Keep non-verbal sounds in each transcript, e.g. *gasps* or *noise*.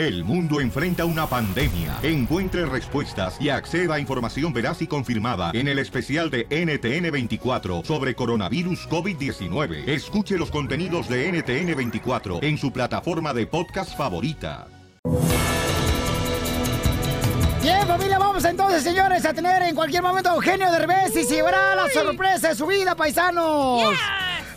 El mundo enfrenta una pandemia. Encuentre respuestas y acceda a información veraz y confirmada en el especial de NTN24 sobre coronavirus COVID-19. Escuche los contenidos de NTN24 en su plataforma de podcast favorita. Bien, familia, vamos entonces, señores, a tener en cualquier momento a Eugenio Derbez y se llevará la sorpresa de su vida, paisanos.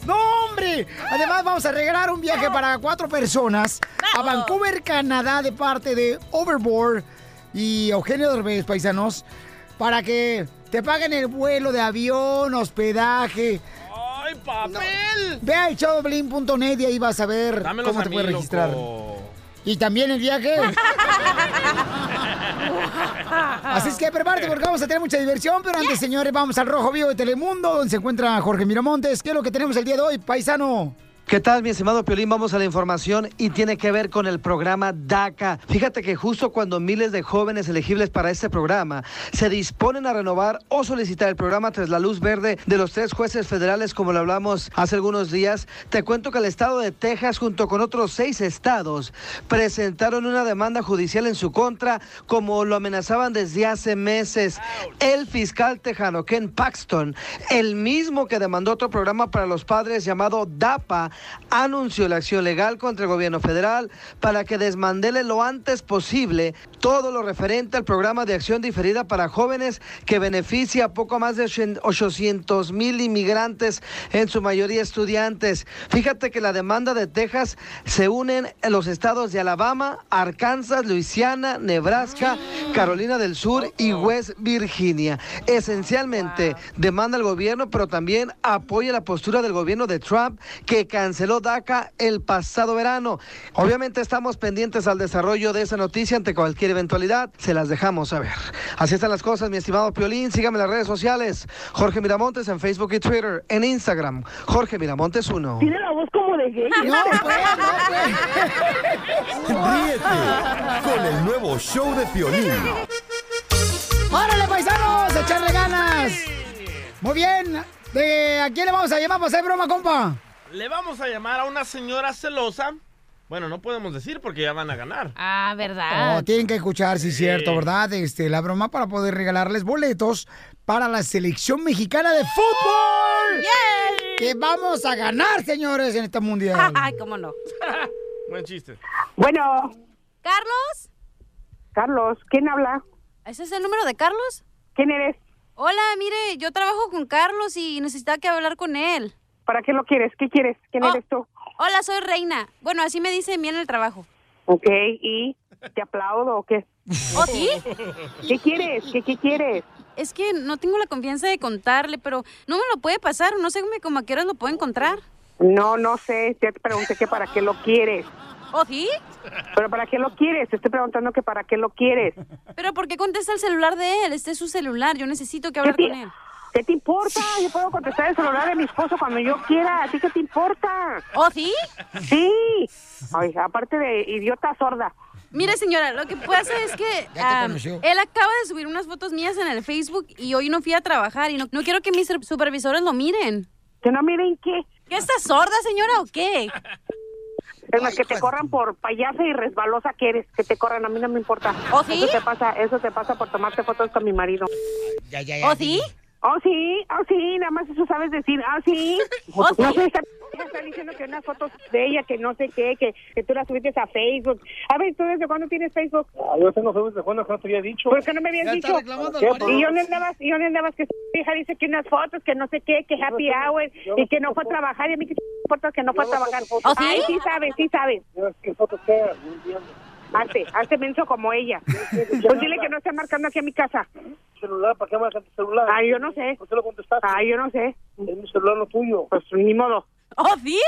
¡No, hombre! Además, vamos a regalar un viaje para cuatro personas a Vancouver, Canadá, de parte de Overboard y Eugenio Derbez, paisanos, para que te paguen el vuelo de avión, hospedaje. ¡Ay, papel! Ve al showblin.net y ahí vas a ver Dámelos cómo a te puedes registrar. loco. ¿Y también el viaje? *laughs* Así es que prepárate porque vamos a tener mucha diversión, pero antes, señores, vamos al Rojo Vivo de Telemundo, donde se encuentra Jorge Miramontes. ¿Qué es lo que tenemos el día de hoy, paisano? ¿Qué tal, mi estimado Piolín? Vamos a la información y tiene que ver con el programa DACA. Fíjate que justo cuando miles de jóvenes elegibles para este programa se disponen a renovar o solicitar el programa tras la luz verde de los tres jueces federales, como lo hablamos hace algunos días, te cuento que el estado de Texas, junto con otros seis estados, presentaron una demanda judicial en su contra, como lo amenazaban desde hace meses. El fiscal tejano Ken Paxton, el mismo que demandó otro programa para los padres llamado DAPA, anunció la acción legal contra el gobierno federal para que desmandele lo antes posible todo lo referente al programa de acción diferida para jóvenes que beneficia a poco más de 800 mil inmigrantes, en su mayoría estudiantes. Fíjate que la demanda de Texas se unen en los estados de Alabama, Arkansas, Luisiana, Nebraska, Carolina del Sur y West Virginia. Esencialmente demanda al gobierno, pero también apoya la postura del gobierno de Trump que canceló DACA el pasado verano. Obviamente estamos pendientes al desarrollo de esa noticia ante cualquier eventualidad. Se las dejamos saber. Así están las cosas, mi estimado Piolín. Sígame en las redes sociales. Jorge Miramontes en Facebook y Twitter. En Instagram, Jorge Miramontes 1. Tiene la voz como de gay. No, pues, no, Ríete con el nuevo show de Piolín. ¡Órale, paisanos! ¡Echarle ganas! Muy bien. ¿De ¿A quién le vamos a llamar para hacer broma, compa? Le vamos a llamar a una señora celosa. Bueno, no podemos decir porque ya van a ganar. Ah, ¿verdad? Oh, tienen que escuchar, sí, cierto, ¿verdad? Este, la broma para poder regalarles boletos para la selección mexicana de fútbol. Que vamos a ganar, señores, en este mundial. *laughs* Ay, cómo no. *laughs* Buen chiste. Bueno, ¿Carlos? Carlos, ¿quién habla? ¿Ese es el número de Carlos? ¿Quién eres? Hola, mire, yo trabajo con Carlos y necesitaba que hablar con él. ¿Para qué lo quieres? ¿Qué quieres? ¿Quién Oh. eres tú? Hola, soy Reina. Bueno, así me dicen bien el trabajo. Ok, ¿y te aplaudo o qué? ¿Oh, sí? *laughs* ¿Qué quieres? ¿Qué, qué quieres? Es que no tengo la confianza de contarle, pero no me lo puede pasar. No sé cómo a qué horas lo puedo encontrar. No, no sé. Te pregunté que para qué lo quieres. ¿Oh, sí? ¿Pero para qué lo quieres? Te estoy preguntando que para qué lo quieres. ¿Pero por qué contesta el celular de él? Este es su celular. Yo necesito que hablar ¿Qué te- con él. ¿Qué te importa? Yo puedo contestar el celular de mi esposo cuando yo quiera. ¿A ti qué te importa? ¿Oh, sí? Sí. Ay, aparte de idiota sorda. Mire, señora, lo que pasa es que conoció. él acaba de subir unas fotos mías en el Facebook y hoy no fui a trabajar y no, no quiero que mis supervisores lo miren. ¿Que no miren qué? ¿Qué está sorda, señora, o qué? Es más, que te corran por payasa y resbalosa que eres. Que te corran, a mí no me importa. ¿Oh, sí? Eso te pasa, eso te pasa por tomarte fotos con mi marido. Ya, ya, ya. ¿Oh, sí? Oh, sí, oh, sí, nada más eso sabes decir. Ah, sí. *laughs* ¿Oh, sí? No sé, está, está diciendo que unas fotos de ella, que no sé qué, que, que tú las subiste a Facebook. A ver, ¿tú desde cuándo tienes Facebook? Ah, yo tengo Facebook de cuando no te había dicho. ¿Por qué no me habías Ya dicho? Y yo no andabas, y yo no andabas que su hija dice que unas fotos, que no sé qué, que happy hour, y que no fue a trabajar, y a mí que importa que no fue a trabajar. ¿Oh, sí? Ay, sí sabes, sí sabes. ¿Qué fotos qué? No entiendo. Arte, arte menso como ella. Pues dile que no esté marcando aquí a mi casa. ¿Celular? ¿Para qué marcas tu celular? Ay, yo no sé. ¿Por qué lo contestaste? Ay, yo no sé. Es mi celular, no tuyo. Pues ni modo. ¿Oh, sí?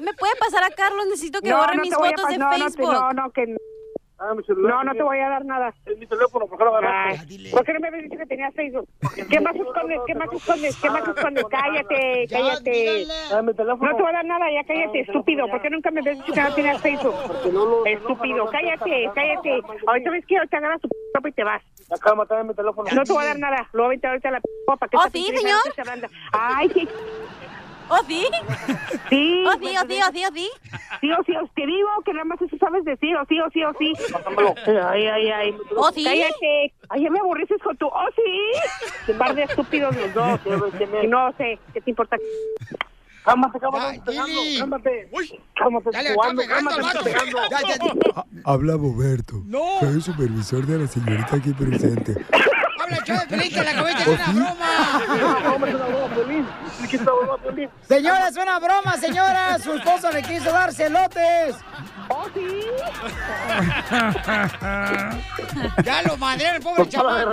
¿Me puede pasar a Carlos? Necesito que borre mis fotos de no, no, te- Facebook. no, no, que no. Ah, mi celular. No, no te voy a dar nada. Es mi teléfono, ¿por qué lo agarraste? Ay, ¿Por qué no me habías dicho que tenías Facebook? ¿Qué más escondes? ¿Qué más escondes? ¿Qué más escondes? Cállate, Ya, cállate. díganle. Ah, mi teléfono. No te voy a dar nada, ya cállate, estúpido. ¿Por qué nunca me habías dicho que no tenías Facebook? Estúpido, cállate, cállate. Ahorita ves que te agarras tu ropa y te vas. Dame mi teléfono. No te voy a dar nada. Luego vente ahorita a la p para que Oh, sí, señor. Ay, qué... ¿Oh, sí? Sí. ¿Oh, sí, oh, sí, oh, sí, oh, sí? Sí, o sí, os te digo que nada más eso sabes decir, o sí, o sí, o sí. Ay, ay, ay. ¿Oh, sí? Cállate. Ay, ya me aburrices con tu, oh, sí. Qué par de estúpidos los dos. No sé, ¿qué te importa? Cálmate, cálmate, cálmate. Cálmate, Dale, jugando, cálmate, pegando. Ya, ya, ya. Habla Boberto. No. Soy el supervisor de la señorita aquí presente. Habla el show de *laughs* Pelín, que la de hacer una broma. No, hombre, es una broma, es broma, Piolín. Señora, es una broma, señora. Su esposo le quiso dar celotes. Oh, sí. Ya lo madre, el pobre de chaval.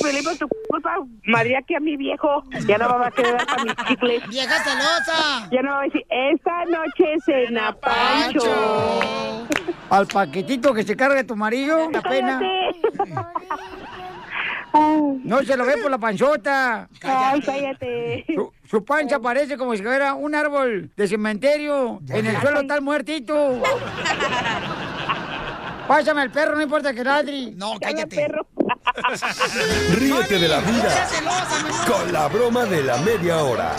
Felipe, tu culpa. Madre, que a mi viejo ya no va a quedar para mis chicles. Vieja celosa. Ya no va a decir, esta noche cena Pancho. Al paquetito que se carga tu marido, la pena. No se lo ve por la panzota. Ay, cállate. Su, su pancha parece como si fuera un árbol de cementerio. En el suelo está el muertito. *laughs* Pásame al perro, no importa que ladri. No, cállate. Perro. *laughs* Ríete de la vida con la broma de la media hora.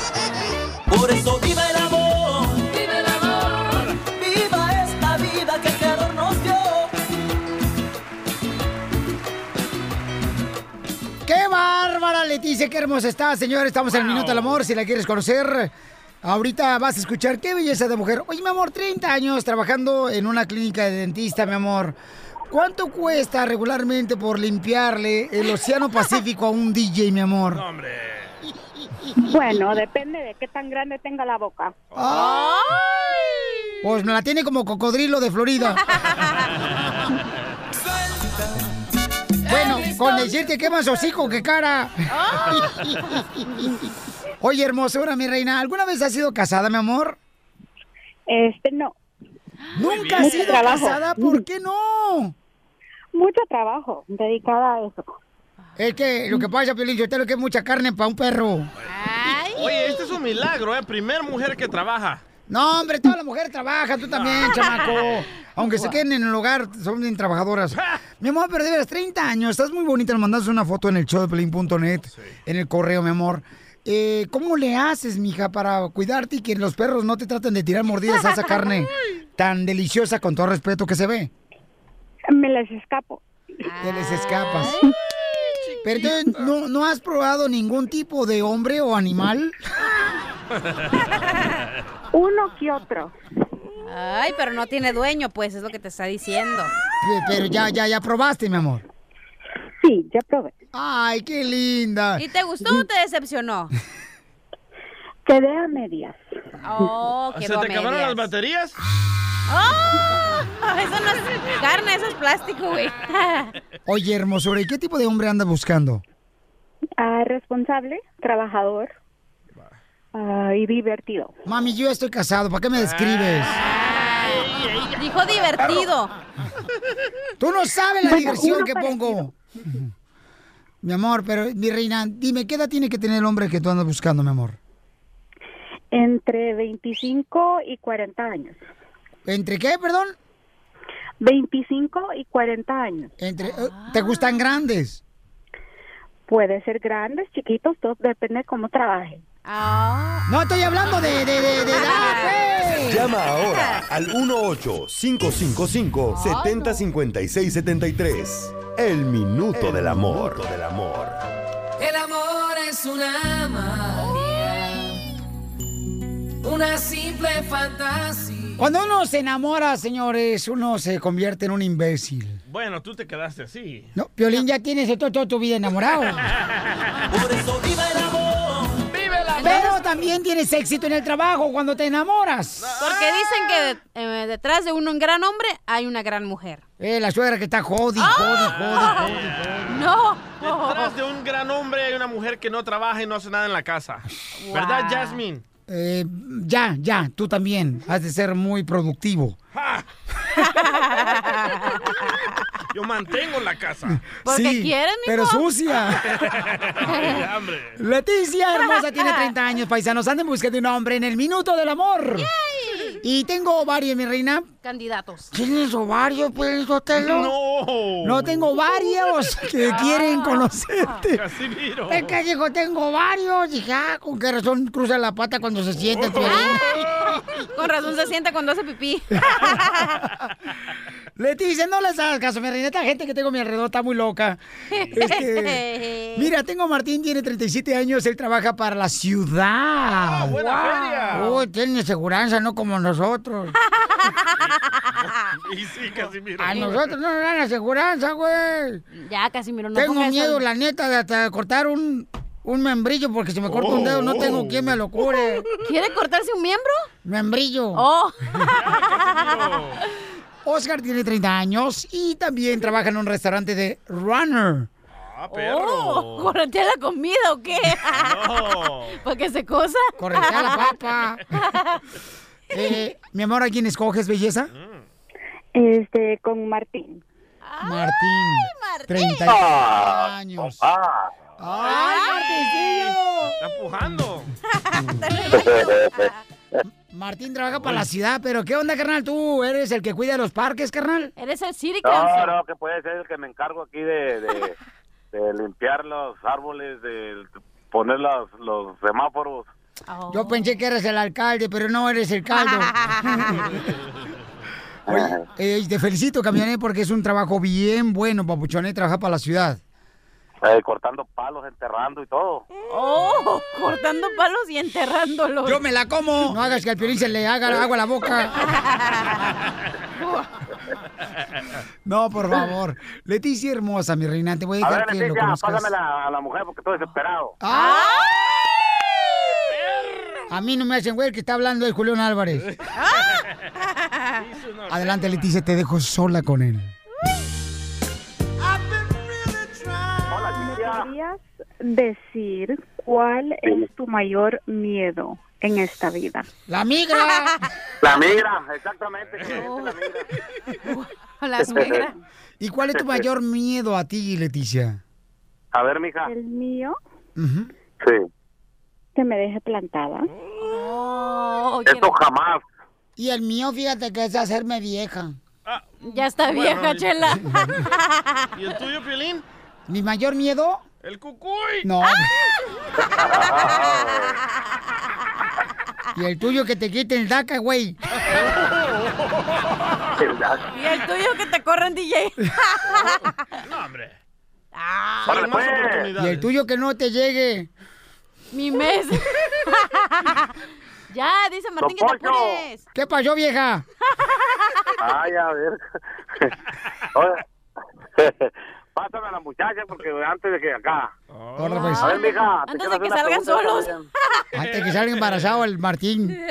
Por eso viva el amor, viva el amor, viva esta vida que el Creador nos dio. ¡Qué bárbara, Leticia! ¡Qué hermosa está, señor! Estamos en el Minuto del Amor. Si la quieres conocer, ahorita vas a escuchar qué belleza de mujer. Oye, mi amor, 30 años trabajando en una clínica de dentista, mi amor. ¿Cuánto cuesta regularmente por limpiarle el Océano Pacífico a un DJ, mi amor? Bueno, depende de qué tan grande tenga la boca. Pues me la tiene como cocodrilo de Florida. *laughs* Bueno, con decirte que más hocico que cara. *laughs* Oye, hermosura, mi reina, ¿alguna vez has sido casada, mi amor? Este, no. ¿Nunca has sido trabajo. casada? ¿Por qué no? Mucho trabajo dedicada a eso. Es que lo que pasa, Piolín, yo tengo que es mucha carne para un perro. Oye, este es un milagro, ¿eh? Primer mujer que trabaja. No, hombre, toda la mujer trabaja, tú también, chamaco. *laughs* Aunque se queden en el hogar, son bien trabajadoras. Mi amor, pero de veras, 30 años, estás muy bonita, nos mandas una foto en el show de Pelín.net, en el correo, mi amor. Eh, ¿Cómo le haces, mija, para cuidarte y que los perros no te traten de tirar mordidas a esa carne *laughs* tan deliciosa, con todo respeto que se ve? Me les escapo. Te les escapas. Pero entonces, ¿no, ¿no has probado ningún tipo de hombre o animal? *laughs* Uno que otro. Ay, pero no tiene dueño, pues, es lo que te está diciendo. Pe- Pero ya, ya, ya probaste, mi amor. Sí, ya probé. Ay, qué linda. ¿Y te gustó o te decepcionó? *laughs* Quedé a medias. Oh, ¿Se te acabaron las baterías? ¡Oh! *laughs* Eso no es carne, eso es plástico, güey. *laughs* Oye, hermosura, ¿y qué tipo de hombre andas buscando? Ah, responsable, trabajador ah, y divertido. Mami, yo estoy casado, ¿para qué me describes? Dijo divertido. Tú no sabes la Bueno, diversión que parecido. pongo. Mi amor, pero mi reina, dime, ¿qué edad tiene que tener el hombre que tú andas buscando, mi amor? Entre 25 y 40 años. ¿Entre qué, perdón? 25 y 40 años. Entre, eh, ¿Te gustan grandes? Puede ser grandes, chiquitos, todo depende de cómo trabajen. Ah. No, estoy hablando de, de, de, de edad, pues. Llama ahora al 1-8-555-705673. El minuto del amor. del amor. El amor es una magia, una simple fantasía. Cuando uno se enamora, señores, uno se convierte en un imbécil. Bueno, tú te quedaste así. No, Piolín, ya tienes todo, toda tu vida enamorado. *laughs* Por eso también tienes éxito en el trabajo cuando te enamoras. Porque dicen que eh, detrás de un gran hombre hay una gran mujer. Eh, la suegra que está jodi, jodi, jodi, jodi. No. Detrás de un gran hombre hay una mujer que no trabaja y no hace nada en la casa. ¿Verdad. Jasmine? Eh, ya, ya, tú también. Has de ser muy productivo. Yo mantengo la casa. Porque sí, quieren, pero sucia. Leticia, hermosa, tiene 30 años, paisanos. Anden buscando un hombre en el minuto del amor. Y tengo varios, mi reina. Candidatos. ¿Tienes ovarios, pues, Sotelo? No. No, tengo varios que quieren conocerte. Casimiro. Es que dijo, tengo varios. Dije, ah, con qué razón cruza la pata cuando se Piolín. *laughs* Con razón se sienta cuando hace pipí. *laughs* Leticia, no les hagas caso, mi reina. Esta gente que tengo a mi alrededor está muy loca. Este, *laughs* mira, tengo a Martín, tiene 37 años, él trabaja para la ciudad. Ah, buena feria. Uy, tiene seguridad, no como nosotros. *laughs* Y sí, Casimiro. A nosotros no nos dan aseguranza, güey. Ya, Casimiro, no Tengo miedo, eso. la neta, de hasta cortar un, un membrillo porque si me corta un dedo no tengo quien me lo cure. ¿Quiere cortarse un miembro? Membrillo. Oh. *laughs* Oscar tiene 30 años y también trabaja en un restaurante de runner. Ah, Oh, ¿Corretea la comida o qué? *laughs* ¿Para que se cosa? Corretea la papa. *laughs* Eh, mi amor, ¿a quién escoges, belleza? Este, con Martín. Martín. Martín. 30 años. Ah. ¡Ay, Martincillo! Está empujando. *laughs* Martín trabaja para la ciudad, pero ¿qué onda, carnal? ¿Tú eres el que cuida los parques, carnal? Eres el City No, no, que puede ser el que me encargo aquí de, de, *laughs* de limpiar los árboles, de poner los, los semáforos. Oh. Yo pensé que eres el alcalde, pero no eres el caldo. *laughs* *laughs* Oye, eh, te felicito, camioné, porque es un trabajo bien bueno, papuchoné, trabaja para la ciudad. Eh, cortando palos, enterrando y todo. Oh, *laughs* cortando palos y enterrándolos. Yo me la como. No hagas que al piolín se le haga agua a la boca. *laughs* No, por favor. Leticia hermosa, mi reina, te voy a A dejar ver, que lo Leticia, la, a la mujer porque estoy desesperado. ¡Ay! A mí no me hacen güey el que está hablando es Julián Álvarez. Adelante, Leticia, te dejo sola con él. Decir cuál es tu mayor miedo en esta vida? La migra. *laughs* La migra, exactamente. la migra. *laughs* La suegra. ¿Y cuál es tu mayor miedo a ti, Leticia? A ver, mija. El mío, Ujú. Sí. que me deje plantada. Oh, Esto jamás. Y el mío, fíjate que es hacerme vieja. Ya está Bueno, vieja, y- Chela. ¿Y el tuyo, Piolín? ¿Mi mayor miedo? El cucuy. No. y el tuyo que te quiten el DACA, güey. *laughs* Y el tuyo que te corren, DJ. *laughs* No, hombre. Ah, más Y el tuyo que no te llegue. mi mes. *laughs* ya, dice Martín que te apures. ¿Qué pasó, vieja? Ay, a ver. Pásame a la muchacha porque antes de que acá. Ahora, pues, A ver, mija. te *laughs* Antes de que salgan solos. antes que salga embarazado el Martín. *laughs*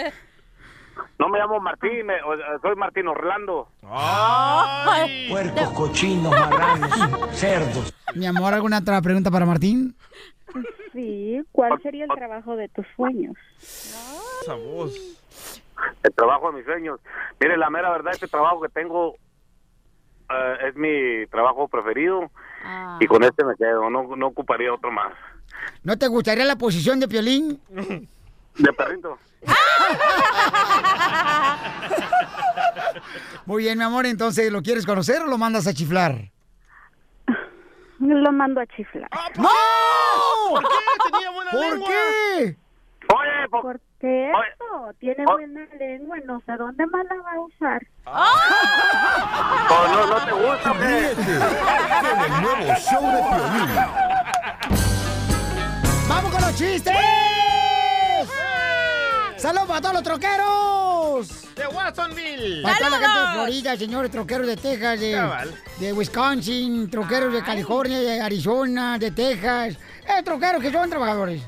No me llamo Martín, me- soy Martín Orlando. Ay. Puercos, cochinos, marranos, *laughs* cerdos. Mi amor, ¿alguna otra pregunta para Martín? Sí, ¿cuál sería el trabajo de tus sueños? Esa voz. El trabajo de mis sueños. Mire, la mera verdad, este trabajo que tengo eh, es mi trabajo preferido Ah. y con este me quedo. No, no ocuparía otro más. ¿No te gustaría la posición de Piolín? De perrito. *laughs* Muy bien, mi amor, entonces, ¿lo quieres conocer o lo mandas a chiflar? Lo mando a chiflar. ¡No! ¿Por qué? Tenía buena ¿Por lengua. qué? Oye, po- Porque Oye. eso, tiene Oh. buena lengua, no sé dónde más la va a usar. oh, no, no te gusta, ¿o qué? Ríete con el nuevo show de Piolín. ¡Vamos con los chistes! ¡Saludos para todos los troqueros! De Watsonville. Para toda la gente de Florida, señores, troqueros de Texas, de Wisconsin, troqueros de California, de Arizona, de Texas. Eh, troqueros que son trabajadores.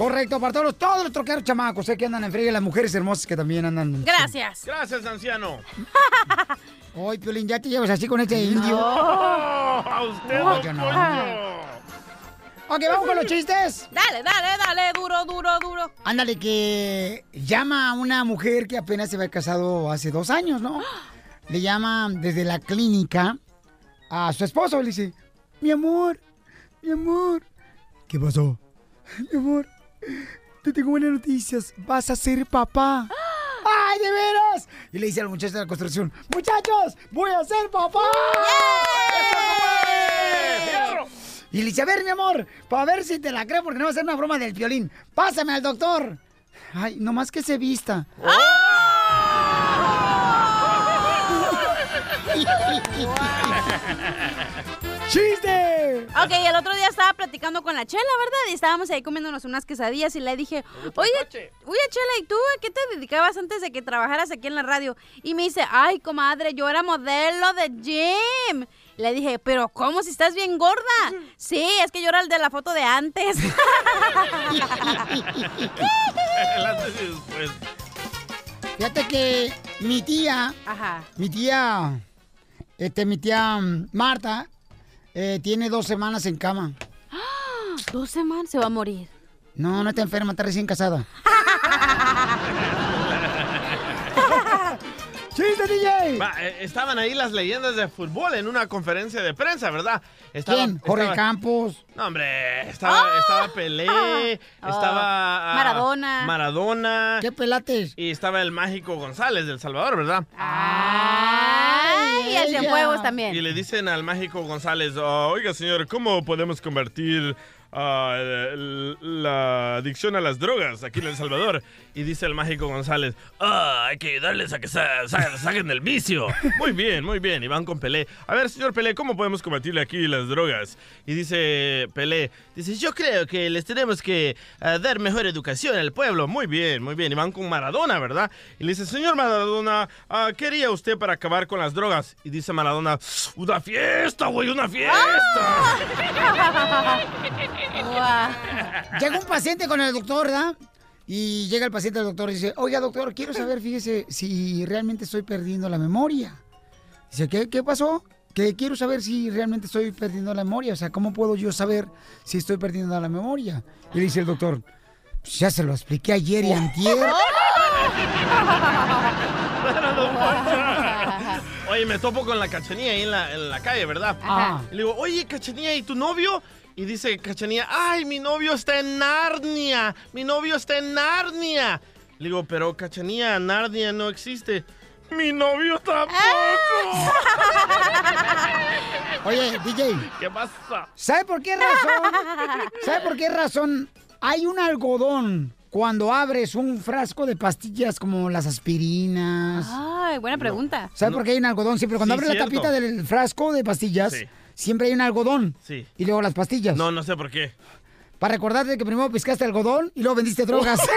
Correcto, para todos los, todos los troqueros chamacos, sé que andan en friega, las mujeres hermosas que también andan. Gracias. Gracias, anciano. *laughs* Hoy, Piolín, ya te llevas así con este indio. Oh, *laughs* a usted, No, yo no. Ok, vamos con los chistes. Dale, dale, dale, duro, duro, duro. Ándale, que llama a una mujer que apenas se había casado hace dos años, ¿no? *gasps* Le llama desde la clínica a su esposo. Le dice, mi amor, mi amor. ¿Qué pasó? *laughs* Mi amor, *laughs* te tengo buenas noticias. Vas a ser papá. *gasps* ¡Ay, de veras! y le dice al muchacho de la construcción, muchachos, voy a ser papá. Y le dice, a ver, mi amor, para ver si te la creo, porque no va a ser una broma del violín. Pásame al doctor. Ay, nomás que se vista. *laughs* ¡Chiste! Ok, el otro día estaba platicando con la Chela, ¿verdad? Y estábamos ahí comiéndonos unas quesadillas y le dije, oye, oye Chela, ¿y tú a qué te dedicabas antes de que trabajaras aquí en la radio? Y me dice, ay, comadre, yo era modelo de gym. Le dije, pero ¿cómo si estás bien gorda? Sí, es que yo era el de la foto de antes. El antes y después. Fíjate que mi tía, Ajá. mi tía, este, mi tía mm, Marta, eh, tiene dos semanas en cama. Dos semanas se va a morir. No, no está enferma, está recién casada. *laughs* ¡Chiste, DJ! Va, eh, estaban ahí las leyendas de fútbol en una conferencia de prensa, ¿verdad? Estaba, ¿Quién? Jorge estaba- Campos. No, hombre, estaba, estaba Pelé, estaba... ah, Maradona. Maradona. ¿Qué pelates? Y estaba el mágico González del Salvador, ¿verdad? Ay, y el de ella. juegos Y también. le dicen al mágico González, "Ah, oiga señor, ¿cómo podemos convertir el- la adicción a las drogas aquí en El Salvador? Y dice el mágico González, "Ah, hay que ayudarles a que sa- sa- saquen el vicio. Muy bien, muy bien. Y van con Pelé. A ver, señor Pelé, ¿cómo podemos combatirle aquí las drogas? Y dice Pelé, dice, yo creo que les tenemos que ah, dar mejor educación al pueblo. Muy bien, muy bien. Y van con Maradona, ¿verdad? Y le dice, señor Maradona, ah, ¿qué haría usted para acabar con las drogas? Y dice Maradona, una fiesta, güey, una fiesta. *laughs* Llega un paciente con el doctor, ¿verdad? Y llega el paciente al doctor y dice, oiga, doctor, quiero saber, fíjese, si realmente estoy perdiendo la memoria. Dice, ¿qué, qué pasó? Que quiero saber si realmente estoy perdiendo la memoria. O sea, ¿cómo puedo yo saber si estoy perdiendo la memoria? Y le dice el doctor, "Pues ya se lo expliqué ayer y antier. *laughs* Oye, me topo con la cachanía ahí en la, en la calle, ¿verdad? Ajá. Y le digo, oye, cachanía, ¿y tu novio? Y dice cachanía, ay, mi novio está en Narnia, mi novio está en Narnia. Le digo, pero cachanía, Narnia no existe. Mi novio tampoco. *laughs* Oye, DJ, ¿Qué pasa? ¿sabe por qué razón? ¿Sabe por qué razón hay un algodón cuando abres un frasco de pastillas como las aspirinas? Ay, buena pregunta. ¿Sabe por qué hay un algodón siempre? Cuando Sí, abres la tapita del frasco de pastillas, Sí. Siempre hay un algodón. Sí. Y luego las pastillas. No, no sé por qué. Para recordarte que primero pescaste algodón y luego vendiste drogas. *laughs*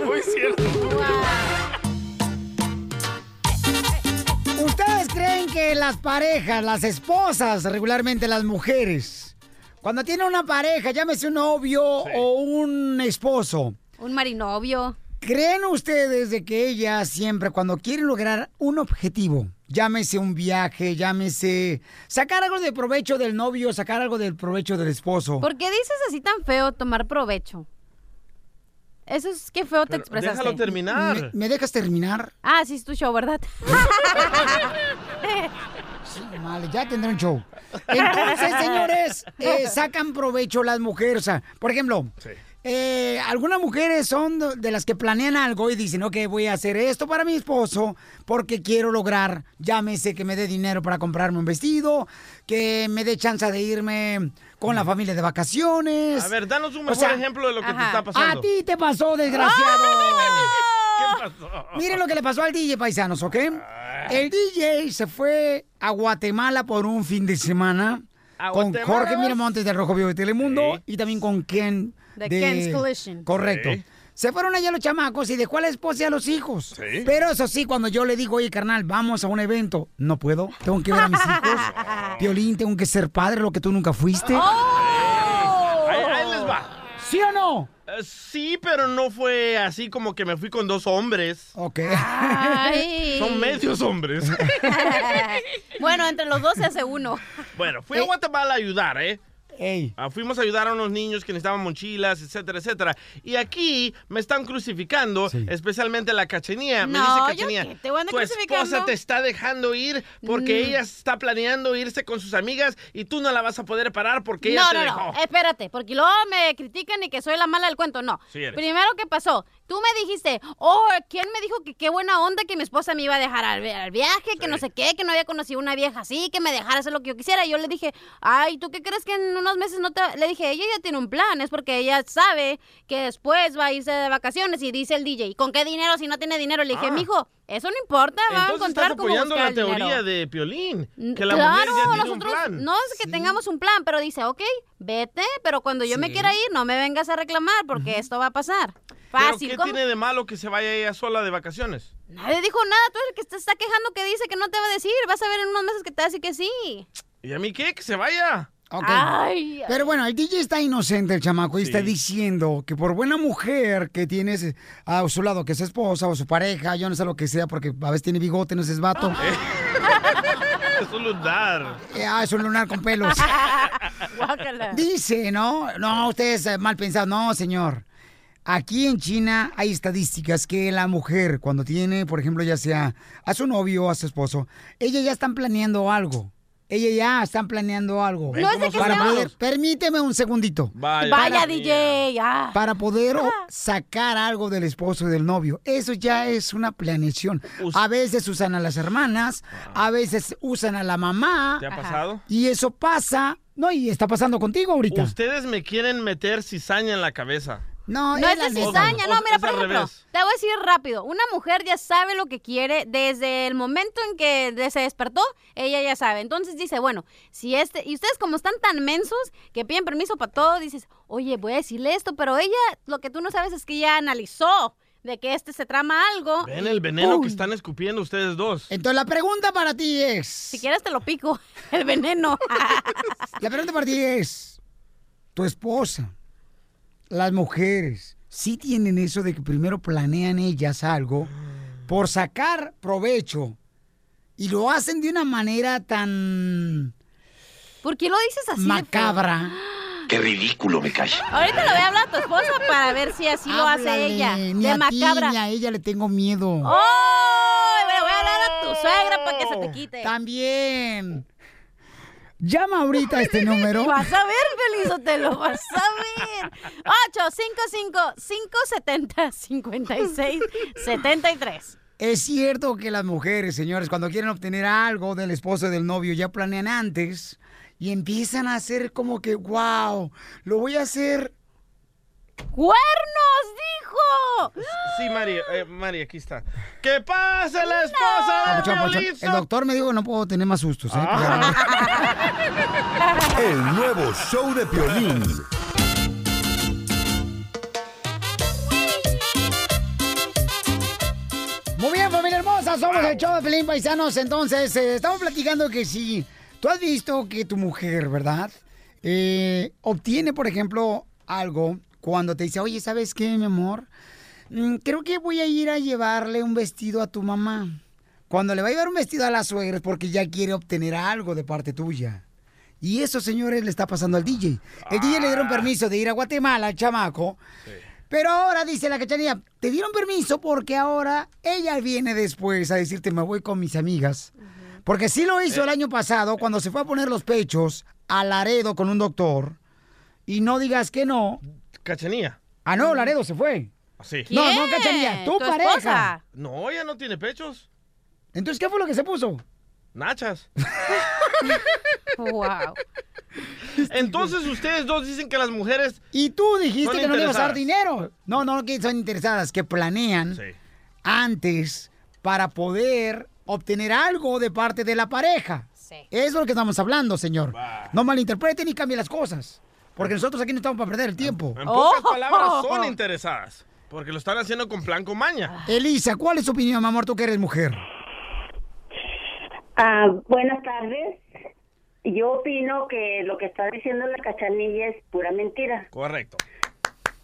*laughs* Muy cierto. ¿Ustedes creen que las parejas, las esposas, regularmente las mujeres, cuando tienen una pareja, llámese un novio o un esposo, Un marinovio. ¿Creen ustedes de que ellas siempre cuando quieren lograr un objetivo, llámese un viaje, llámese sacar algo de provecho del novio, sacar algo del provecho del esposo? ¿Por qué dices así tan feo tomar provecho? Eso es que feo te Pero expresaste. déjalo terminar. ¿Me, me dejas terminar? Ah, sí, es tu show, ¿verdad? *laughs* Sí, vale, ya tendré un show. Entonces, señores, eh, sacan provecho las mujeres. O sea, por ejemplo, eh, algunas mujeres son de- las que planean algo y dicen, ok, voy a hacer esto para mi esposo porque quiero lograr, llámese que me dé dinero para comprarme un vestido, que me dé chance de irme con la familia de vacaciones. A ver, danos un O mejor sea, ejemplo de lo que te está pasando. A ti te pasó, desgraciado. ¿Qué pasó? Miren lo que le pasó al DJ, paisanos, ¿ok? El DJ se fue a Guatemala por un fin de semana ¿A con Jorge? Miramontes de Rojo Vivo de Telemundo Sí. y también con Ken De Ken's Collision. Correcto. Sí. Se fueron allá los chamacos y dejó a la esposa y a los hijos. Sí. Pero eso sí, cuando yo le digo, oye, carnal, vamos a un evento, no puedo, tengo que ver a mis hijos. *laughs* Piolín, tengo que ser padre, lo que tú nunca fuiste. ¡Oh! Ahí, ahí les va. ¿Sí o no? Eh, sí, pero no fue así como que me fui con dos hombres. Ok. Ay. Son medios hombres. *laughs* bueno, entre los dos se hace uno. bueno, fui a Guatemala a ayudar, ¿eh? Ey. Ah, fuimos a ayudar a unos niños que necesitaban mochilas, etcétera, etcétera. Y aquí me están crucificando, Sí. especialmente la cachenía. Me No, dice ¿yo cachenía, qué? ¿Te voy a tu crucificando?" esposa te está dejando ir porque Mm. ella está planeando irse con sus amigas y tú no la vas a poder parar porque ella No, te no, dejó. no. Espérate, porque luego me critican y que soy la mala del cuento. No. Sí. Primero, ¿qué pasó? Tú me dijiste, oh, ¿quién me dijo que qué buena onda que mi esposa me iba a dejar al, vi- al viaje, que no sé qué, que no había conocido una vieja así, que me dejara hacer lo que yo quisiera? Y yo le dije, ay, ¿tú qué crees que en unos meses no te...? Le dije, ella ya tiene un plan, es porque ella sabe que después va a irse de vacaciones y dice el DJ, ¿y con qué dinero si no tiene dinero? Le dije, Ah. mijo, eso no importa, va a encontrar estás cómo apoyando buscar la teoría de Piolín, que la claro, mujer ya tiene un nosotros plan. no es que tengamos un plan, pero dice, ok, vete, pero cuando yo me Sí. quiera ir, no me vengas a reclamar porque esto va a pasar. ¿Pero Fácil. qué ¿cómo? tiene de malo que se vaya ella sola de vacaciones? Nadie dijo nada, tú eres el que te está quejando que dice que no te va a decir. Vas a ver en unos meses que te decir que sí. ¿Y a mí qué? Que se vaya. Ay, Pero bueno, el DJ está inocente, el chamaco, y está diciendo que por buena mujer que tienes a su lado, que es esposa o su pareja, yo no sé lo que sea, porque a veces tiene bigote, no sé, es vato. *laughs* Es un lunar. Eh, ah, es un lunar con pelos. *laughs* Dice, ¿no? No, ustedes eh, mal pensados. No, señor. Aquí en China hay estadísticas que la mujer, cuando tiene, por ejemplo, ya sea a su novio o a su esposo, ella ya están planeando algo. Ella ya están planeando algo. No es de que para seamos- poder, permíteme un segundito. Vaya, DJ, ya. Para poder sacar algo del esposo y del novio. Eso ya es una planeación. A veces usan a las hermanas, a veces usan a la mamá. ¿Te ha pasado? Y eso pasa. No, y está pasando contigo ahorita. Ustedes me quieren meter cizaña en la cabeza. No, No es la de cizaña, no, mira, es por ejemplo, te voy a decir rápido, una mujer ya sabe lo que quiere desde el momento en que se despertó, ella ya sabe. Entonces dice, bueno, si este, y ustedes como están tan mensos que piden permiso para todo, dices, oye, voy a decirle esto, pero ella, lo que tú no sabes es que ya analizó de que este se trama algo. Ven el veneno ¡pum! que están escupiendo ustedes dos. Entonces la pregunta para ti es... Si quieres te lo pico, *laughs* el veneno. *laughs* La pregunta para ti es... Tu esposa, las mujeres, sí tienen eso de que primero planean ellas algo por sacar provecho y lo hacen de una manera tan ¿Por qué lo dices así? macabra. Qué ridículo me cae. Ahorita le voy a hablar a tu esposa para ver si así lo hace ella. Ni de a ti macabra. ni a ella le tengo miedo. ¡Oh! Le voy a hablar a tu suegra para que se te quite. También. Llama ahorita a este *laughs* número. Vas a ver, Feliz, te lo vas a ver. 855-570-5673. Es cierto que las mujeres, señores, cuando quieren obtener algo del esposo o del novio, ya planean antes y empiezan a hacer como que, wow, lo voy a hacer. ¡Cuernos, dijo! Sí, Mari, eh, Mari, aquí está. ¡Que pase la esposa de Papuchón, papuchón, Piolín! El doctor me dijo que no puedo tener más sustos, ¿eh? *laughs* El nuevo show de Piolín. Muy bien, familia hermosa, somos el show de Pelín Paisanos. Entonces, eh, estamos platicando que si tú has visto que tu mujer, ¿verdad? Eh, obtiene, por ejemplo, algo cuando te dice, oye, ¿sabes qué, mi amor? Mm, creo que voy a ir a llevarle un vestido a tu mamá. Cuando le va a llevar un vestido a la suegra es porque ya quiere obtener algo de parte tuya. Y eso, señores, le está pasando al DJ. El DJ le dieron permiso de ir a Guatemala al chamaco. Pero ahora dice la cachanilla, te dieron permiso porque ahora ella viene después a decirte, me voy con mis amigas. Porque sí lo hizo el año pasado cuando se fue a poner los pechos a Laredo con un doctor. Y no digas que no. Cachanía. Ah, no, Laredo se fue. Así. No, no, cachanilla, tu, ¿Tu pareja. esposa? No, ella no tiene pechos. Entonces, ¿qué fue lo que se puso? Nachas. *laughs* Wow. Entonces ustedes dos dicen que las mujeres... Y tú dijiste Son que no le ibas a dar dinero. No, no, que son interesadas, que planean antes para poder obtener algo de parte de la pareja. Eso es lo que estamos hablando, señor. No malinterpreten y cambien las cosas. Porque nosotros aquí no estamos para perder el tiempo. En pocas Oh. palabras, son *laughs* interesadas. Porque lo están haciendo con plan con maña. Elisa, ¿cuál es tu opinión, mi amor, tú que eres mujer? Ah, buenas tardes. Yo opino que lo que está diciendo la cachanilla es pura mentira. Correcto.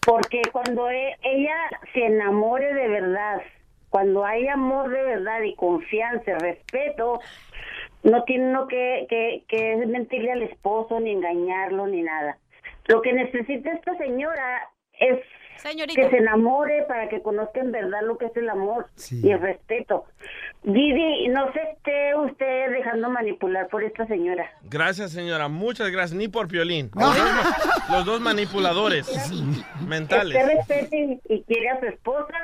Porque cuando e- ella se enamore de verdad, cuando hay amor de verdad y confianza, respeto, no tiene uno que, que, que mentirle al esposo, ni engañarlo, ni nada. Lo que necesita esta señora es Señorita. que se enamore para que conozca en verdad lo que es el amor Sí. y el respeto. Didi, no se esté usted dejando manipular por esta señora. Gracias, señora. Muchas gracias. Ni por violín. Los, dos, los dos manipuladores mentales. Usted respete y, y quiere a su esposa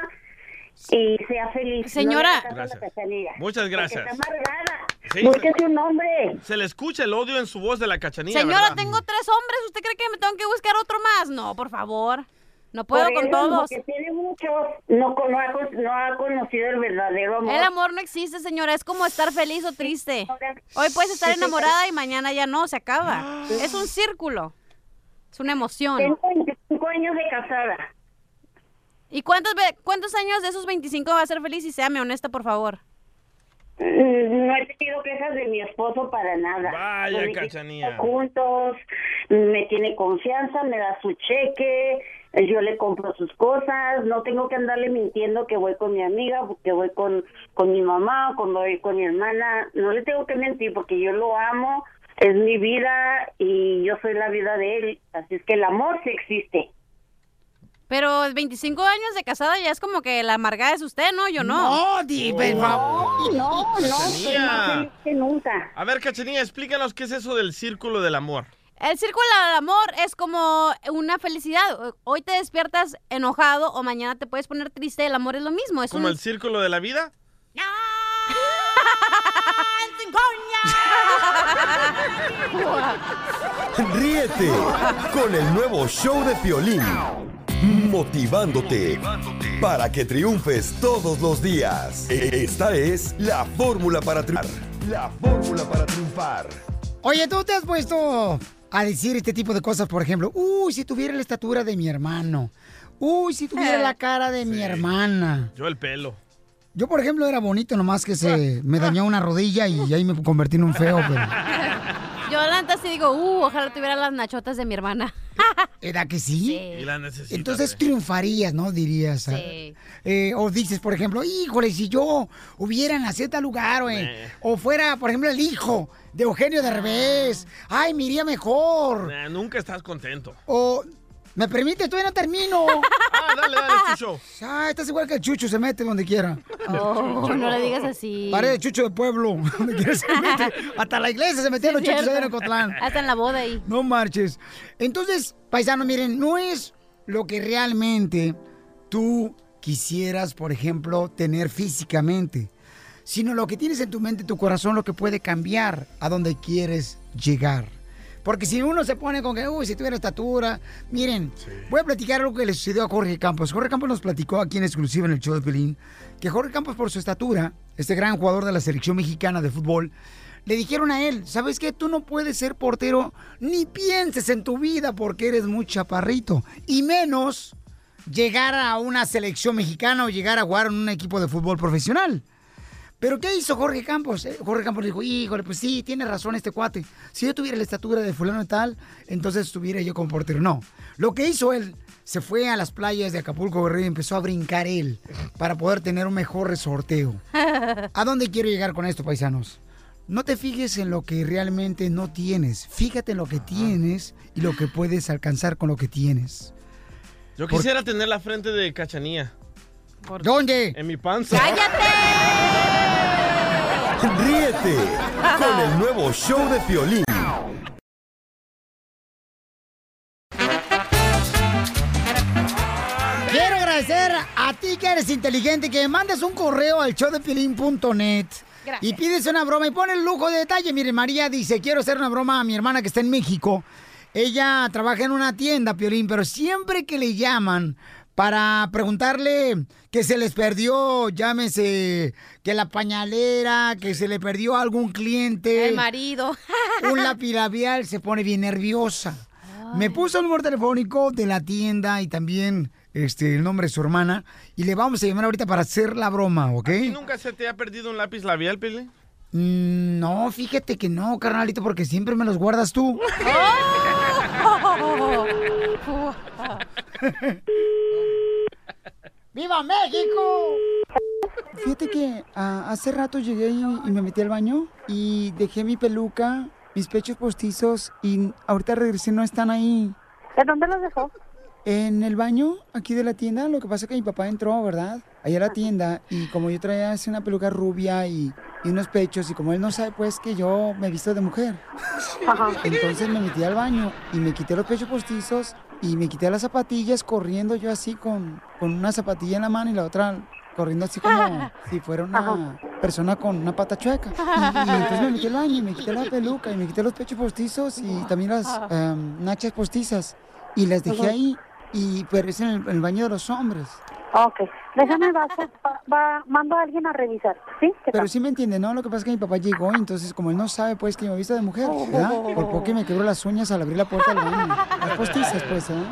y sea feliz. Señora. No la Gracias. Muchas porque gracias. Está amargada. Sí, Búsquese un hombre. Se le escucha el odio en su voz de la cachanilla, Señora, ¿verdad? tengo tres hombres. ¿Usted cree que me tengo que buscar otro más? No, por favor. No puedo Por con eso, todos. Porque tiene muchos, no, con- no, ha, con- no ha conocido el verdadero amor. El amor no existe, señora. Es como estar feliz o triste. Hoy puedes estar enamorada y mañana ya no, se acaba. Es un círculo. Es una emoción. Tengo 25 años de casada. ¿Y cuántos, ve- cuántos años de esos 25 va a ser feliz? Y séame honesta, por favor. Mm, No he tenido quejas de mi esposo para nada. Vaya, Cachanía. Juntos, me tiene confianza, me da su cheque, yo le compro sus cosas, no tengo que andarle mintiendo que voy con mi amiga, que voy con, con mi mamá, cuando voy con mi hermana, no le tengo que mentir porque yo lo amo, es mi vida y yo soy la vida de él, así es que el amor sí existe. Pero 25 años de casada ya es como que la amargada es usted, ¿no? Yo no. No, Di, por favor. No, no, soy más feliz que nunca. A ver, Cachanilla, explícanos qué es eso del círculo del amor. El círculo del amor es como una felicidad. Hoy te despiertas enojado o mañana te puedes poner triste. El amor es lo mismo. Es ¿Como un... el círculo de la vida? *laughs* *laughs* Ríete con el nuevo show de Piolín. Motivándote para que triunfes todos los días. Esta es la fórmula para triunfar. La fórmula para triunfar. Oye, ¿tú te has puesto a decir este tipo de cosas? Por ejemplo, uy, si tuviera la estatura de mi hermano. Uy, si tuviera la cara de mi hermana. Yo el pelo. Yo, por ejemplo, era bonito, nomás que se me dañó una rodilla y ahí me convertí en un feo, pero... *laughs* Sí digo, uh, ojalá tuviera las nachotas de mi hermana. *laughs* ¿Era que sí? Y la necesitas. Entonces triunfarías, ¿no? Dirías. ah. Sí. Eh, o dices, por ejemplo, híjole, si yo hubiera nacido en tal lugar, güey. O fuera, por ejemplo, el hijo de Eugenio Derbez. Ay, me iría mejor. Nah, nunca estás contento. O, ¿me permite? Todavía no termino. *laughs* Ah, dale, dale, Chucho. Ah, estás igual que el Chucho, se mete donde quiera. *laughs* Oh, no le digas así. Pare de Chucho de pueblo. *laughs* Donde quiera se mete. Hasta la iglesia se metieron los Sí, chuchos allá en. Ocotlán. Hasta en la boda ahí. No marches. Entonces, paisano, miren, no es lo que realmente tú quisieras, por ejemplo, tener físicamente, sino lo que tienes en tu mente, tu corazón, lo que puede cambiar a donde quieres llegar. Porque si uno se pone con que, uy, si tuviera estatura, miren, voy a platicar algo que le sucedió a Jorge Campos. Jorge Campos nos platicó aquí en exclusiva en el show de Pelín, que Jorge Campos por su estatura, este gran jugador de la selección mexicana de fútbol, le dijeron a él, ¿sabes qué? Tú no puedes ser portero ni pienses en tu vida porque eres muy chaparrito. Y menos llegar a una selección mexicana o llegar a jugar en un equipo de fútbol profesional. Pero ¿qué hizo Jorge Campos? Eh, Jorge Campos dijo, híjole, pues sí, tiene razón este cuate. Si yo tuviera la estatura de fulano y tal, entonces estuviera yo como portero. No. Lo que hizo él, se fue a las playas de Acapulco Guerrero y empezó a brincar él para poder tener un mejor resorteo. *laughs* ¿A dónde quiero llegar con esto, paisanos? No te fijes en lo que realmente no tienes. Fíjate en lo que tienes y lo que puedes alcanzar con lo que tienes. Yo quisiera tener la frente de Cachanía. ¿Dónde? En mi panza. Ríete con el nuevo show de Piolín. Quiero agradecer a ti que eres inteligente que mandes un correo al showdepilín.net y pides una broma y pon el lujo de detalle. Mire, María dice, quiero hacer una broma a mi hermana que está en México. Ella trabaja en una tienda, Piolín, pero siempre que le llaman para preguntarle que se les perdió, llámese, que la pañalera, que se le perdió a algún cliente. El marido. *laughs* un lápiz labial, se pone bien nerviosa. Me puso el número telefónico de la tienda y también este, el nombre de su hermana. Y le vamos a llamar ahorita para hacer la broma, ¿ok? ¿Y nunca se te ha perdido un lápiz labial, Pili? Mm, no, fíjate que no, carnalito, porque siempre me los guardas tú. *laughs* *laughs* *laughs* ¡Viva México! Fíjate que ah, hace rato llegué y, y me metí al baño y dejé mi peluca, mis pechos postizos y ahorita regresé, no están ahí. ¿De dónde los dejó? En el baño aquí de la tienda, lo que pasa es que mi papá entró, ¿verdad? Allá a la tienda y como yo traía así una peluca rubia y, y unos pechos y como él no sabe pues que yo me he visto de mujer. Entonces me metí al baño y me quité los pechos postizos y me quité las zapatillas corriendo yo así con, con una zapatilla en la mano y la otra corriendo así como *laughs* si fuera una persona con una pata chueca. Y, *laughs* y entonces me metí al baño y me quité la peluca y me quité los pechos postizos y también las em, nachas postizas y las dejé ahí y pero es en el, en el baño de los hombres. Ok, déjame, va, va, va- mando a alguien a revisar, ¿sí? ¿Qué Pero sí me entiende, ¿no? Lo que pasa es que mi papá llegó y entonces como él no sabe pues que yo me visto de mujer, ¿verdad? Por poco que me quebró las uñas al abrir la puerta del baño. Las postizas pues, ¿eh?